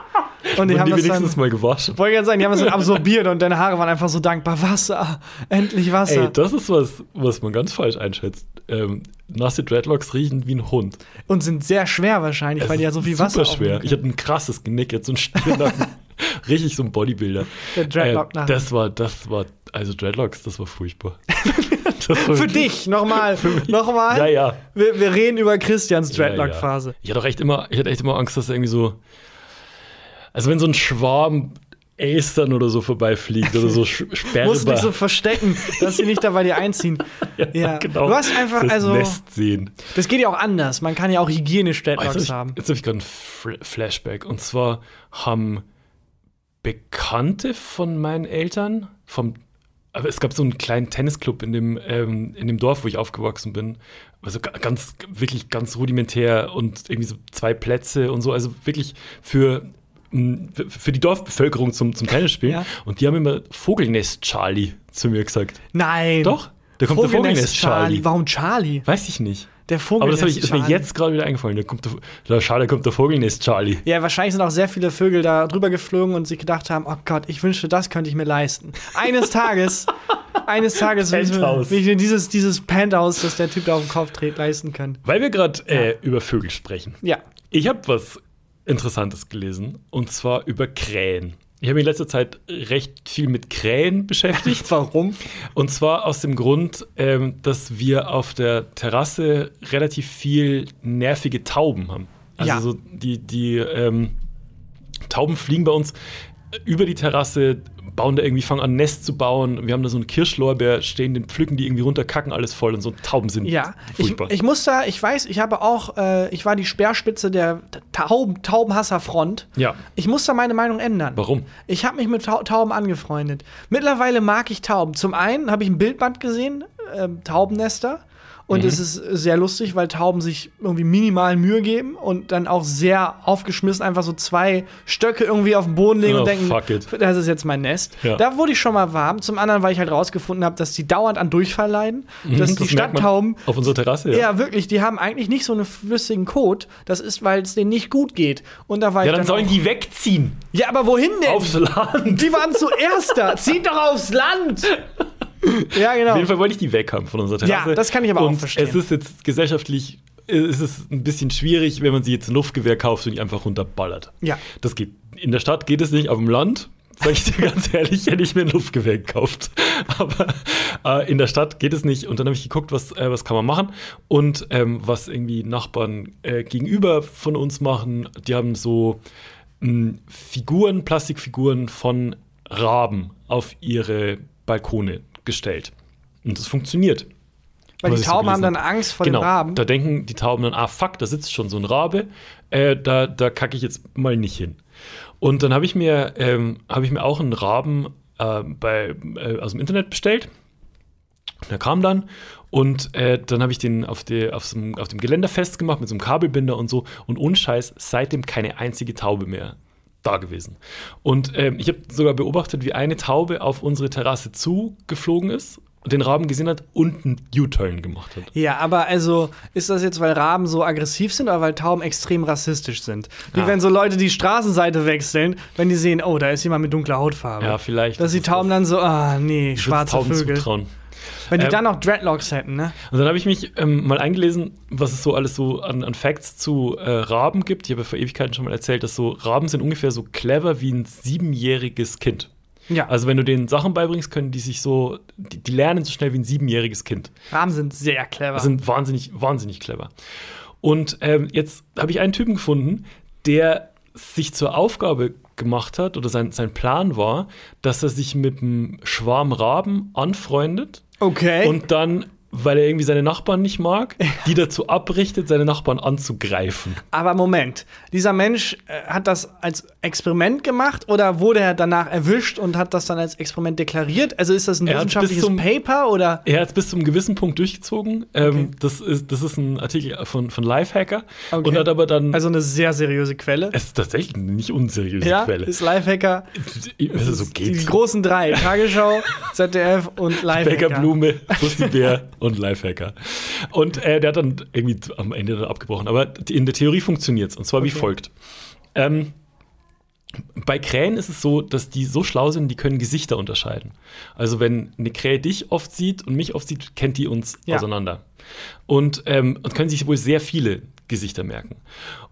Und die haben die wenigstens dann, mal gewaschen. wollte ich gerade sagen, die haben das dann *laughs* absorbiert und deine Haare waren einfach so dankbar. Wasser, endlich Wasser. Ey, das ist was, was man ganz falsch einschätzt. Ähm, nasse Dreadlocks riechen wie ein Hund. und sind sehr schwer wahrscheinlich, weil die ja so viel Wasser Super schwer. Ich hatte ein krasses Genick, jetzt so ein Stirnacken. *laughs* Richtig so ein Bodybuilder. Der Dreadlock äh. Das war, das war, also Dreadlocks, das war furchtbar. *laughs* das war Für dich, nochmal, nochmal. Ja, ja. Wir, wir reden über Christians Ja, ja. Dreadlock-Phase. Ich hatte auch echt immer, ich hatte echt immer Angst, dass irgendwie so. Also wenn so ein Schwarm Aestern oder so vorbeifliegt oder so Sch- *laughs* Musst dich so verstecken, dass sie nicht da bei dir einziehen. *laughs* Ja, genau. Du hast einfach, das also, Nest sehen. das geht ja auch anders. Man kann ja auch hygienisch Oh, Jetzt Dreadlocks habe ich, haben. jetzt hab ich gerade einen Flashback. Und zwar haben Bekannte von meinen Eltern, vom, aber es gab so einen kleinen Tennisclub in dem, ähm, in dem Dorf, wo ich aufgewachsen bin. Also ga- ganz, wirklich ganz rudimentär und irgendwie so zwei Plätze und so. Also wirklich für, für- die Dorfbevölkerung zum, zum Tennisspielen. Ja. Und die haben immer Vogelnest Charlie zu mir gesagt. Nein. Doch, da kommt der Vogelnest Charlie. Warum Charlie? Weiß ich nicht. Der Vogelnest Aber das, ich, ist mir jetzt gerade wieder eingefallen. Da kommt der, da, schade, kommt der Vogelnest Charlie. Ja, wahrscheinlich sind auch sehr viele Vögel da drüber geflogen und sich gedacht haben, oh Gott, ich wünschte, das könnte ich mir leisten. Eines Tages, *laughs* eines Tages will ich mir- dieses, dieses Penthouse, das der Typ da auf den Kopf dreht, leisten können. Weil wir gerade äh, über Vögel sprechen. Ja. Ich habe was Interessantes gelesen und zwar über Krähen. Ich habe mich in letzter Zeit recht viel mit Krähen beschäftigt. *laughs* Warum? Und zwar aus dem Grund, ähm, dass wir auf der Terrasse relativ viel nervige Tauben haben. Also Ja. so die, die ähm, Tauben fliegen bei uns über die Terrasse, bauen da irgendwie, fangen an, ein Nest zu bauen. Wir haben da so einen Kirschlorbeer stehen, den pflücken die irgendwie runter, kacken alles voll und so Tauben sind Ja, ich, furchtbar. ich muss da, ich weiß, ich habe auch, äh, ich war die Speerspitze der Tauben, Taubenhasserfront. ja, Ich muss da meine Meinung ändern. warum? Ich habe mich mit Tau Tauben angefreundet. Mittlerweile mag ich Tauben. Zum einen habe ich ein Bildband gesehen, ähm, Taubennester. Und es ist sehr lustig, weil Tauben sich irgendwie minimal Mühe geben und dann auch sehr aufgeschmissen einfach so zwei Stöcke irgendwie auf den Boden legen Oh, und denken, fuck it. das ist jetzt mein Nest. Ja. Da wurde ich schon mal warm. Zum anderen, weil ich halt rausgefunden habe, dass die dauernd an Durchfall leiden. dass die Mhm, Das merkt man Stadttauben Auf unserer Terrasse, ja. wirklich, die haben eigentlich nicht so einen flüssigen Kot. Das ist, weil es denen nicht gut geht. Und da war Ja, ich dann sollen auch- die wegziehen. Ja, aber wohin denn? Aufs Land. Die waren zuerst da. Zieht doch aufs Land. *laughs* *laughs* ja, genau. Auf jeden Fall wollte ich die weg haben von unserer Terrasse. Ja, das kann ich aber auch und verstehen. Es ist jetzt gesellschaftlich es ist ein bisschen schwierig, wenn man sich jetzt ein Luftgewehr kauft und die einfach runterballert. Ja. Das geht. In der Stadt geht es nicht, auf dem Land, sag ich dir *laughs* ganz ehrlich, hätte ich mir ein Luftgewehr gekauft. *laughs* Aber äh, in der Stadt geht es nicht. Und dann habe ich geguckt, was, äh, was kann man machen. Und ähm, was irgendwie Nachbarn äh, gegenüber von uns machen, die haben so mh, Figuren, Plastikfiguren von Raben auf ihre Balkone gestellt. Und das funktioniert. Weil die ich so Tauben haben dann hab. Angst vor genau, dem Raben. Da denken die Tauben dann, ah fuck, da sitzt schon so ein Rabe, äh, da, da kacke ich jetzt mal nicht hin. Und dann habe ich mir, ähm, habe ich mir auch einen Raben äh, bei, äh, aus dem Internet bestellt. Der kam dann und äh, dann habe ich den auf, die, auf, einem, auf dem Geländer festgemacht mit so einem Kabelbinder und so. Und ohne Scheiß, seitdem keine einzige Taube mehr da gewesen. Und ähm, ich habe sogar beobachtet, wie eine Taube auf unsere Terrasse zugeflogen ist, den Raben gesehen hat und einen U-Turn gemacht hat. Ja, aber also ist das jetzt, weil Raben so aggressiv sind oder weil Tauben extrem rassistisch sind? Wie Ja. wenn so Leute die Straßenseite wechseln, wenn die sehen, oh, da ist jemand mit dunkler Hautfarbe. Ja, vielleicht. Dass die Tauben das. dann so, ah, nee, schwarze Tauben Vögel. zutrauen. Wenn die Ähm, dann noch Dreadlocks hätten, ne? Und dann habe ich mich ähm, mal eingelesen, was es so alles so an, an Facts zu äh, Raben gibt. Ich habe ja vor Ewigkeiten schon mal erzählt, dass so Raben sind ungefähr so clever wie ein siebenjähriges Kind. Ja, Also wenn du denen Sachen beibringst, können die sich so, die, die lernen so schnell wie ein siebenjähriges Kind. Raben sind sehr clever. sind wahnsinnig, wahnsinnig clever. Und ähm, jetzt habe ich einen Typen gefunden, der sich zur Aufgabe gemacht hat, oder sein, sein Plan war, dass er sich mit einem Schwarm Raben anfreundet okay. und dann, weil er irgendwie seine Nachbarn nicht mag, die dazu abrichtet, seine Nachbarn anzugreifen. aber Moment, dieser Mensch äh, hat das als Experiment gemacht oder wurde er danach erwischt und hat das dann als Experiment deklariert? Also ist das ein wissenschaftliches zum- Paper oder? Er hat es bis zum gewissen Punkt durchgezogen. Ähm, Okay. das, ist, das ist ein Artikel von, von Lifehacker. Okay. Und hat aber dann. Also eine sehr seriöse Quelle. es ist tatsächlich eine nicht unseriöse ja, Quelle. ist Lifehacker. Also so Die geht's. großen drei: Tagesschau, *laughs* ZDF und Lifehacker. Bäckerblume, Bär *laughs* und Lifehacker. Und äh, der hat dann irgendwie am Ende dann abgebrochen. Aber in der Theorie funktioniert es. Und zwar wie Okay. folgt. Ähm, bei Krähen ist es so, dass die so schlau sind, die können Gesichter unterscheiden. Also wenn eine Krähe dich oft sieht und mich oft sieht, kennt die uns Ja. auseinander. Und, ähm, und können sich wohl sehr viele Gesichter merken.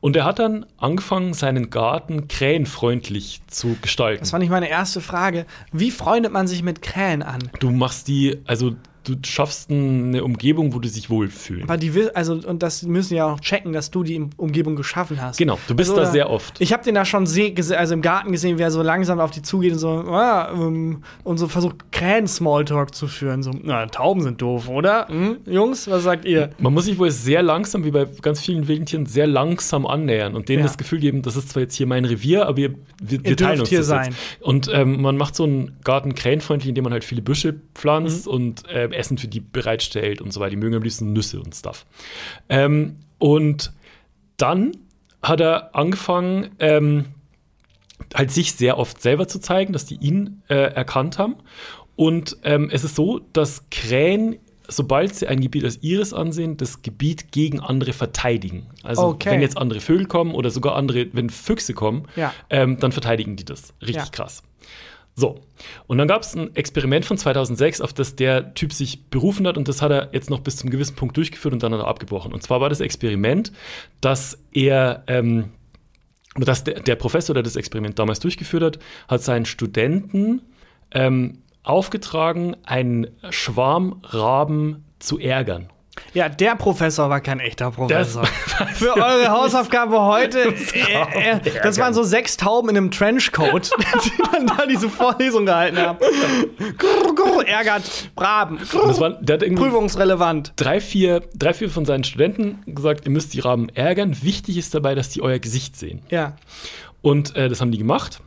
Und er hat dann angefangen, seinen Garten krähenfreundlich zu gestalten. Das war nicht meine erste Frage. Wie freundet man sich mit Krähen an? Du machst die, also du schaffst eine Umgebung, wo du dich wohlfühlen. Aber die will, also, und das müssen ja auch checken, dass du die Umgebung geschaffen hast. Genau, du bist Also, da sehr oft. Ich habe den da schon also im Garten gesehen, wie er so langsam auf die zugeht und so, ah, ähm, und so versucht, Krähen-Smalltalk zu führen. So, na, Tauben sind doof, oder? Hm? Jungs, was sagt ihr? Man muss sich wohl sehr langsam, wie bei ganz vielen wilden Tieren, sehr langsam annähern und denen Ja. das Gefühl geben, das ist zwar jetzt hier mein Revier, aber wir, wir, wir teilen uns hier das sein. Jetzt. Und ähm, man macht so einen Garten krähenfreundlich, indem man halt viele Büsche pflanzt Mhm. und äh, Essen für die bereitstellt und so weiter. Die mögen am liebsten Nüsse und Stuff. Ähm, und dann hat er angefangen, ähm, halt sich sehr oft selber zu zeigen, dass die ihn äh, erkannt haben. Und ähm, es ist so, dass Krähen, sobald sie ein Gebiet als ihres ansehen, das Gebiet gegen andere verteidigen. Also Okay. wenn jetzt andere Vögel kommen oder sogar andere, wenn Füchse kommen, Ja. ähm, dann verteidigen die das. Richtig Ja. krass. So, und dann gab es ein Experiment von 2006, auf das der Typ sich berufen hat und das hat er jetzt noch bis zum gewissen Punkt durchgeführt und dann hat er abgebrochen. Und zwar war das Experiment, dass er, ähm, dass der, der Professor, der das Experiment damals durchgeführt hat, hat seinen Studenten ähm, aufgetragen, einen Schwarm Raben zu ärgern. Ja, der Professor war kein echter Professor. *laughs* Für eure Hausaufgabe heute, *laughs* äh, äh, das waren so sechs Tauben in einem Trenchcoat, *laughs* die dann da diese Vorlesung gehalten haben. Grrr, grrr, ärgert Braben. Das war, Prüfungsrelevant. drei vier, drei, vier von seinen Studenten gesagt, ihr müsst die Raben ärgern. Wichtig ist dabei, dass die euer Gesicht sehen. Ja. Und äh, das haben die gemacht.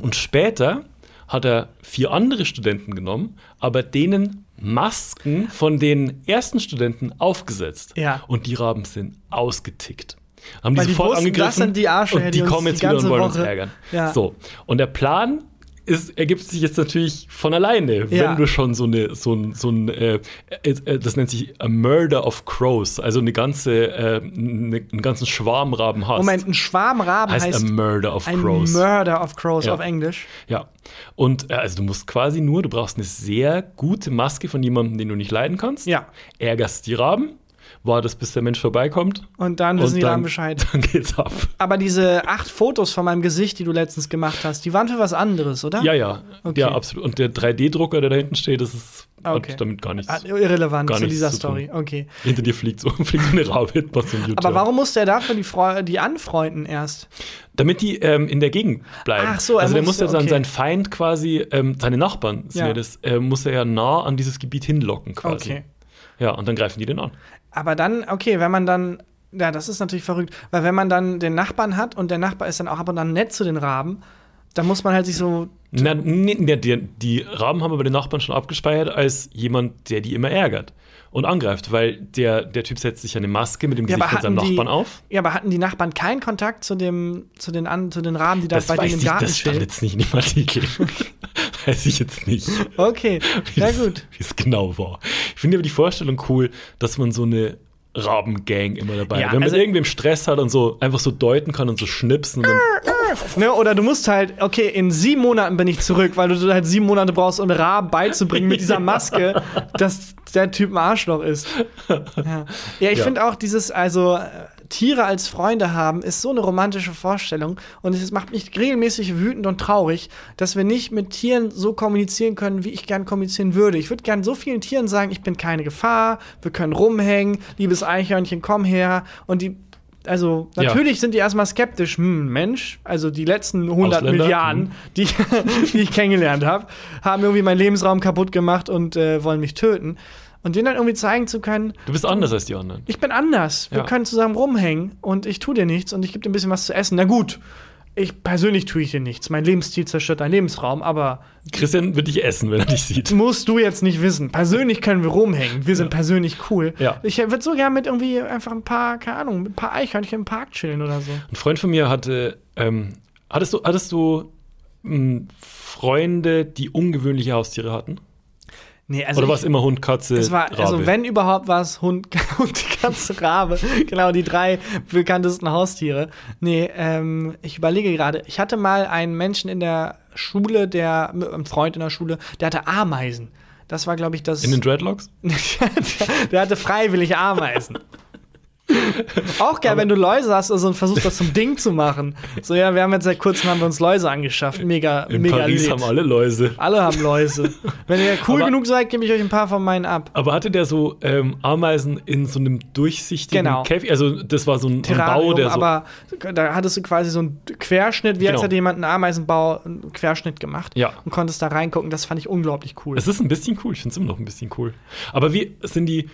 Und später hat er vier andere Studenten genommen, aber denen Masken von den ersten Studenten aufgesetzt. Ja. Und die Raben sind ausgetickt. Haben Weil die die sofort wussten, angegriffen das sind die Arschlöcher, und die die uns kommen die jetzt wieder und wollen uns Woche- ärgern. Ja. So. Und der Plan ist, ergibt sich jetzt natürlich von alleine, Ja. wenn du schon so eine, so ein, so ein äh, äh, das nennt sich a Murder of Crows, also eine ganze, äh, eine, einen ganzen Schwarm Raben hast. Moment, ein Schwarm Raben heißt, heißt, a Murder of ein Crows. Murder of Crows Ja. auf Englisch. Ja. Und äh, also du musst quasi nur, du brauchst eine sehr gute Maske von jemandem, den du nicht leiden kannst. Ja. Ärgerst die Raben, wartest, bis der Mensch vorbeikommt. Und dann wissen und die dann, Bescheid. *laughs* Dann geht's ab. Aber diese acht Fotos von meinem Gesicht, die du letztens gemacht hast, die waren für was anderes, oder? Ja, ja. Okay. Ja, absolut. Und der 3D-Drucker, der da hinten steht, das ist okay. hat damit gar nichts. Ah, Irrelevant Gar zu dieser zu. Story. Okay. Hinter dir fliegt so, *laughs* fliegt so eine Rabe, macht so ein. Aber warum musste er dafür die, Freu die anfreunden erst? Damit die ähm, in der Gegend bleiben. Ach so, also der muss ja okay. sein Feind quasi, ähm, seine Nachbarn, ja. das, äh, muss er ja nah an dieses Gebiet hinlocken quasi. Okay. Ja, und dann greifen die den an. Aber dann, okay, wenn man dann, ja, das ist natürlich verrückt, weil wenn man dann den Nachbarn hat und der Nachbar ist dann auch ab und an nett zu den Raben, dann muss man halt sich so, Na, nee, nee, die, die Raben haben aber den Nachbarn schon abgespeichert als jemand, der die immer ärgert und angreift, weil der, der Typ setzt sich eine Maske mit dem ja, Gesicht von seinem hatten die, Nachbarn auf. ja, aber hatten die Nachbarn keinen Kontakt zu dem, zu den, an, zu den Raben, die da Das bei denen im ich, Garten das stand jetzt nicht in dem Artikel. *laughs* weiß ich jetzt nicht. Okay, es- gut. Wie es genau war. Ich finde aber die Vorstellung cool, dass man so eine Rabengang immer dabei Ja, hat. Wenn man also- irgendwem Stress hat und so einfach so deuten kann und so schnipsen. Und Ne, oder du musst halt, okay, in sieben Monaten bin ich zurück, weil du halt sieben Monate brauchst, um Raben beizubringen mit dieser *laughs* Maske, dass der Typ ein Arschloch ist. Ja, ja ich Ja. finde auch dieses, also äh, Tiere als Freunde haben, ist so eine romantische Vorstellung und es macht mich regelmäßig wütend und traurig, dass wir nicht mit Tieren so kommunizieren können, wie ich gern kommunizieren würde. Ich würde gern so vielen Tieren sagen, ich bin keine Gefahr, wir können rumhängen, liebes Eichhörnchen, komm her und die also Ja. natürlich sind die erstmal skeptisch. Hm, Mensch, also die letzten 100 Ausländer? Milliarden, Hm. die, *laughs* die ich kennengelernt habe, haben irgendwie meinen Lebensraum kaputt gemacht und äh, wollen mich töten. Und denen dann irgendwie zeigen zu können, du bist anders als die anderen. ich bin anders. Wir Ja. können zusammen rumhängen und ich tue dir nichts und ich gebe dir ein bisschen was zu essen. Na gut, ich persönlich tue ich dir nichts. Mein Lebensstil zerstört deinen Lebensraum, aber Christian wird dich essen, wenn er dich sieht. musst du jetzt nicht wissen. Persönlich können wir rumhängen. Wir sind Ja. persönlich cool. Ja. Ich würde so gerne mit irgendwie einfach ein paar, keine Ahnung, mit ein paar Eichhörnchen im Park chillen oder so. Ein Freund von mir hatte, ähm, hattest du, hattest du mh, Freunde, die ungewöhnliche Haustiere hatten? Nee, also Oder war es immer Hund, Katze, Es war, Rabe? also wenn überhaupt war es Hund, *laughs* Hund, Katze, Rabe. genau, die drei bekanntesten Haustiere. Nee, ähm, ich überlege gerade. Ich hatte mal einen Menschen in der Schule, der, ein Freund in der Schule, der hatte Ameisen. Das war, glaube ich, das. In den Dreadlocks? *laughs* der hatte freiwillig Ameisen. Auch geil, wenn du Läuse hast also, und versuchst, das zum Ding zu machen. So, ja, wir haben jetzt seit kurzem haben wir uns Läuse angeschafft. Mega, In mega Paris lit. haben alle Läuse. Alle haben Läuse. Wenn ihr cool Aber- genug seid, gebe ich euch ein paar von meinen ab. Aber hatte der so ähm, Ameisen in so einem durchsichtigen Genau. Käfig? Also das war so ein, ein Terrarium, Bau, der so. aber da hattest du quasi so einen Querschnitt, wie als Genau. hätte jemand einen Ameisenbau einen Querschnitt gemacht Ja. und konntest da reingucken. Das fand ich unglaublich cool. Es ist ein bisschen cool, ich finde es immer noch ein bisschen cool. Aber wie sind die,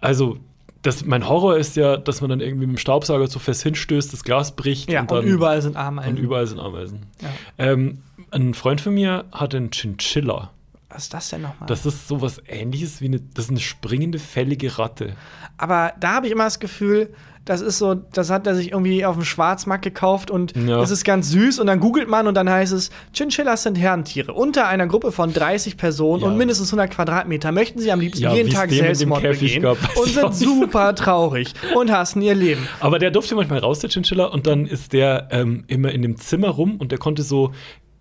also das, mein Horror ist ja, dass man dann irgendwie mit dem Staubsauger so fest hinstößt, das Glas bricht ja, und und, dann überall sind Ameisen. und überall sind Ameisen. Ja. Ähm, ein Freund von mir hatte einen Chinchilla. Was ist das denn nochmal? Das ist sowas ähnliches wie eine, das ist eine springende, fällige Ratte. Aber da habe ich immer das Gefühl, das ist so, das hat er sich irgendwie auf dem Schwarzmarkt gekauft und Ja. das ist ganz süß und dann googelt man und dann heißt es, Chinchillas sind Herrentiere unter einer Gruppe von 30 Personen Ja. und mindestens 100 Quadratmeter möchten sie am liebsten Ja, jeden Tag Selbstmord begehen gab, und *laughs* sind super traurig und hassen ihr Leben. Aber der durfte manchmal raus, der Chinchilla, und dann ist der ähm, immer in dem Zimmer rum und der konnte so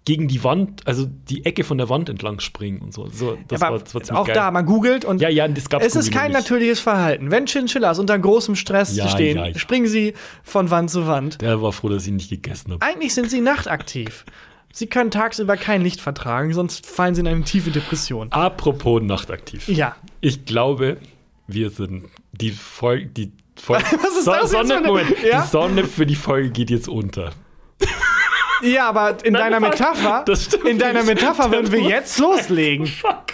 gegen die Wand, also die Ecke von der Wand entlang springen und so. so das Aber war, das war ziemlich auch geil. da, man googelt und Ja, ja, das gab's es ist kein nicht. natürliches Verhalten. Wenn Chinchillas unter großem Stress Ja, stehen, ja, ja. springen sie von Wand zu Wand. Der war froh, dass ich ihn nicht gegessen habe. Eigentlich sind sie nachtaktiv. Sie können tagsüber kein Licht vertragen, sonst fallen sie in eine tiefe Depression. Apropos nachtaktiv. Ja. Ich glaube, wir sind die Folge, die Folge. *laughs* Was ist das jetzt Sonne, Moment, Ja? die Sonne für die Folge geht jetzt unter. Ja, aber in Nein, deiner fuck. Metapher, in deiner nicht. Metapher würden wir jetzt loslegen. Fuck.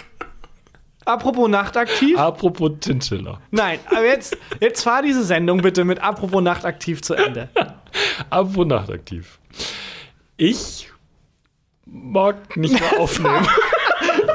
Apropos nachtaktiv? Apropos Chinchilla. Nein, aber jetzt, jetzt fahr diese Sendung bitte mit Apropos nachtaktiv zu Ende. Apropos nachtaktiv. Ich mag nicht mehr aufnehmen. *laughs*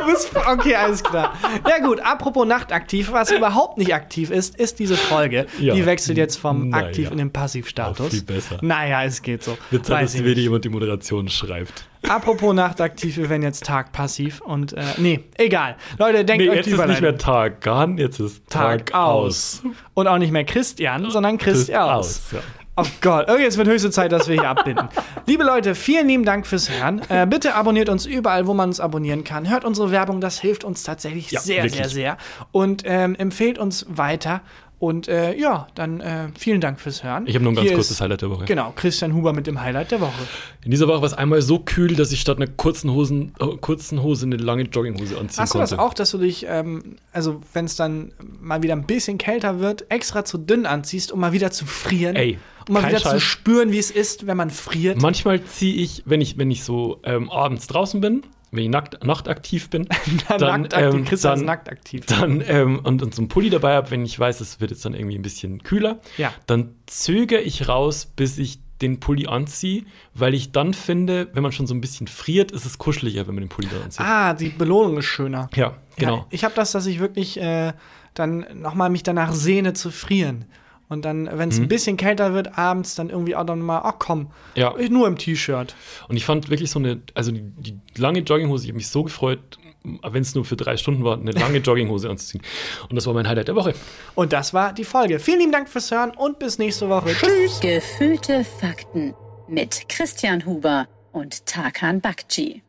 *laughs* okay, alles klar. Ja gut, apropos nachtaktiv, was überhaupt nicht aktiv ist, ist diese Folge. Ja. Die wechselt jetzt vom Naja. aktiv in den Passivstatus. viel besser. Naja, es geht so. Weiß dass ich wieder jemand die Moderation schreibt. Apropos nachtaktiv, wir werden jetzt Tag passiv und äh, nee, egal. Leute, denkt Nee, euch jetzt ist nicht mehr Tag Gan, jetzt ist Tag, Tag aus. Und auch nicht mehr Christian, sondern Christiaus. Ja. Oh Gott, okay, es wird höchste Zeit, dass wir hier abbinden. *laughs* Liebe Leute, vielen lieben Dank fürs Hören. Äh, bitte abonniert uns überall, wo man uns abonnieren kann. Hört unsere Werbung, das hilft uns tatsächlich Ja, sehr, wirklich. sehr, sehr. Und ähm, empfehlt uns weiter. Und äh, ja, dann äh, vielen Dank fürs Hören. Ich habe noch ein ganz Hier kurzes ist, Highlight der Woche. Genau, Christian Huber mit dem Highlight der Woche. In dieser Woche war es einmal so kühl, dass ich statt einer kurzen, Hosen, äh, kurzen Hose eine lange Jogginghose anziehen Hast du konnte. das auch, dass du dich, ähm, also wenn es dann mal wieder ein bisschen kälter wird, extra zu dünn anziehst, um mal wieder zu frieren? Ey, um mal kein wieder zu Scheiß. spüren, wie es ist, wenn man friert? Manchmal ziehe ich, wenn ich, wenn ich so ähm, abends draußen bin, wenn ich nackt, nachtaktiv bin, *laughs* dann, ähm, Christian ist dann, nackt aktiv. dann ähm, und, und so einen Pulli dabei habe, wenn ich weiß, es wird jetzt dann irgendwie ein bisschen kühler, Ja. dann zögere ich raus, bis ich den Pulli anziehe, weil ich dann finde, wenn man schon so ein bisschen friert, ist es kuscheliger, wenn man den Pulli dann anzieht. Ah, die Belohnung ist schöner. Ja, genau. Ja, ich habe das, dass ich wirklich äh, dann nochmal mich danach sehne zu frieren. Und dann, wenn es ein bisschen kälter wird abends, dann irgendwie auch dann mal, ach komm, Mhm. Ja. ich nur im T-Shirt. Und ich fand wirklich so eine, also die, die lange Jogginghose, ich habe mich so gefreut, wenn es nur für drei Stunden war, eine lange *laughs* Jogginghose anzuziehen. Und das war mein Highlight der Woche. Und das war die Folge. Vielen lieben Dank fürs Hören und bis nächste Woche. Tschüss. Gefühlte Fakten mit Christian Huber und Tarkan Bakci.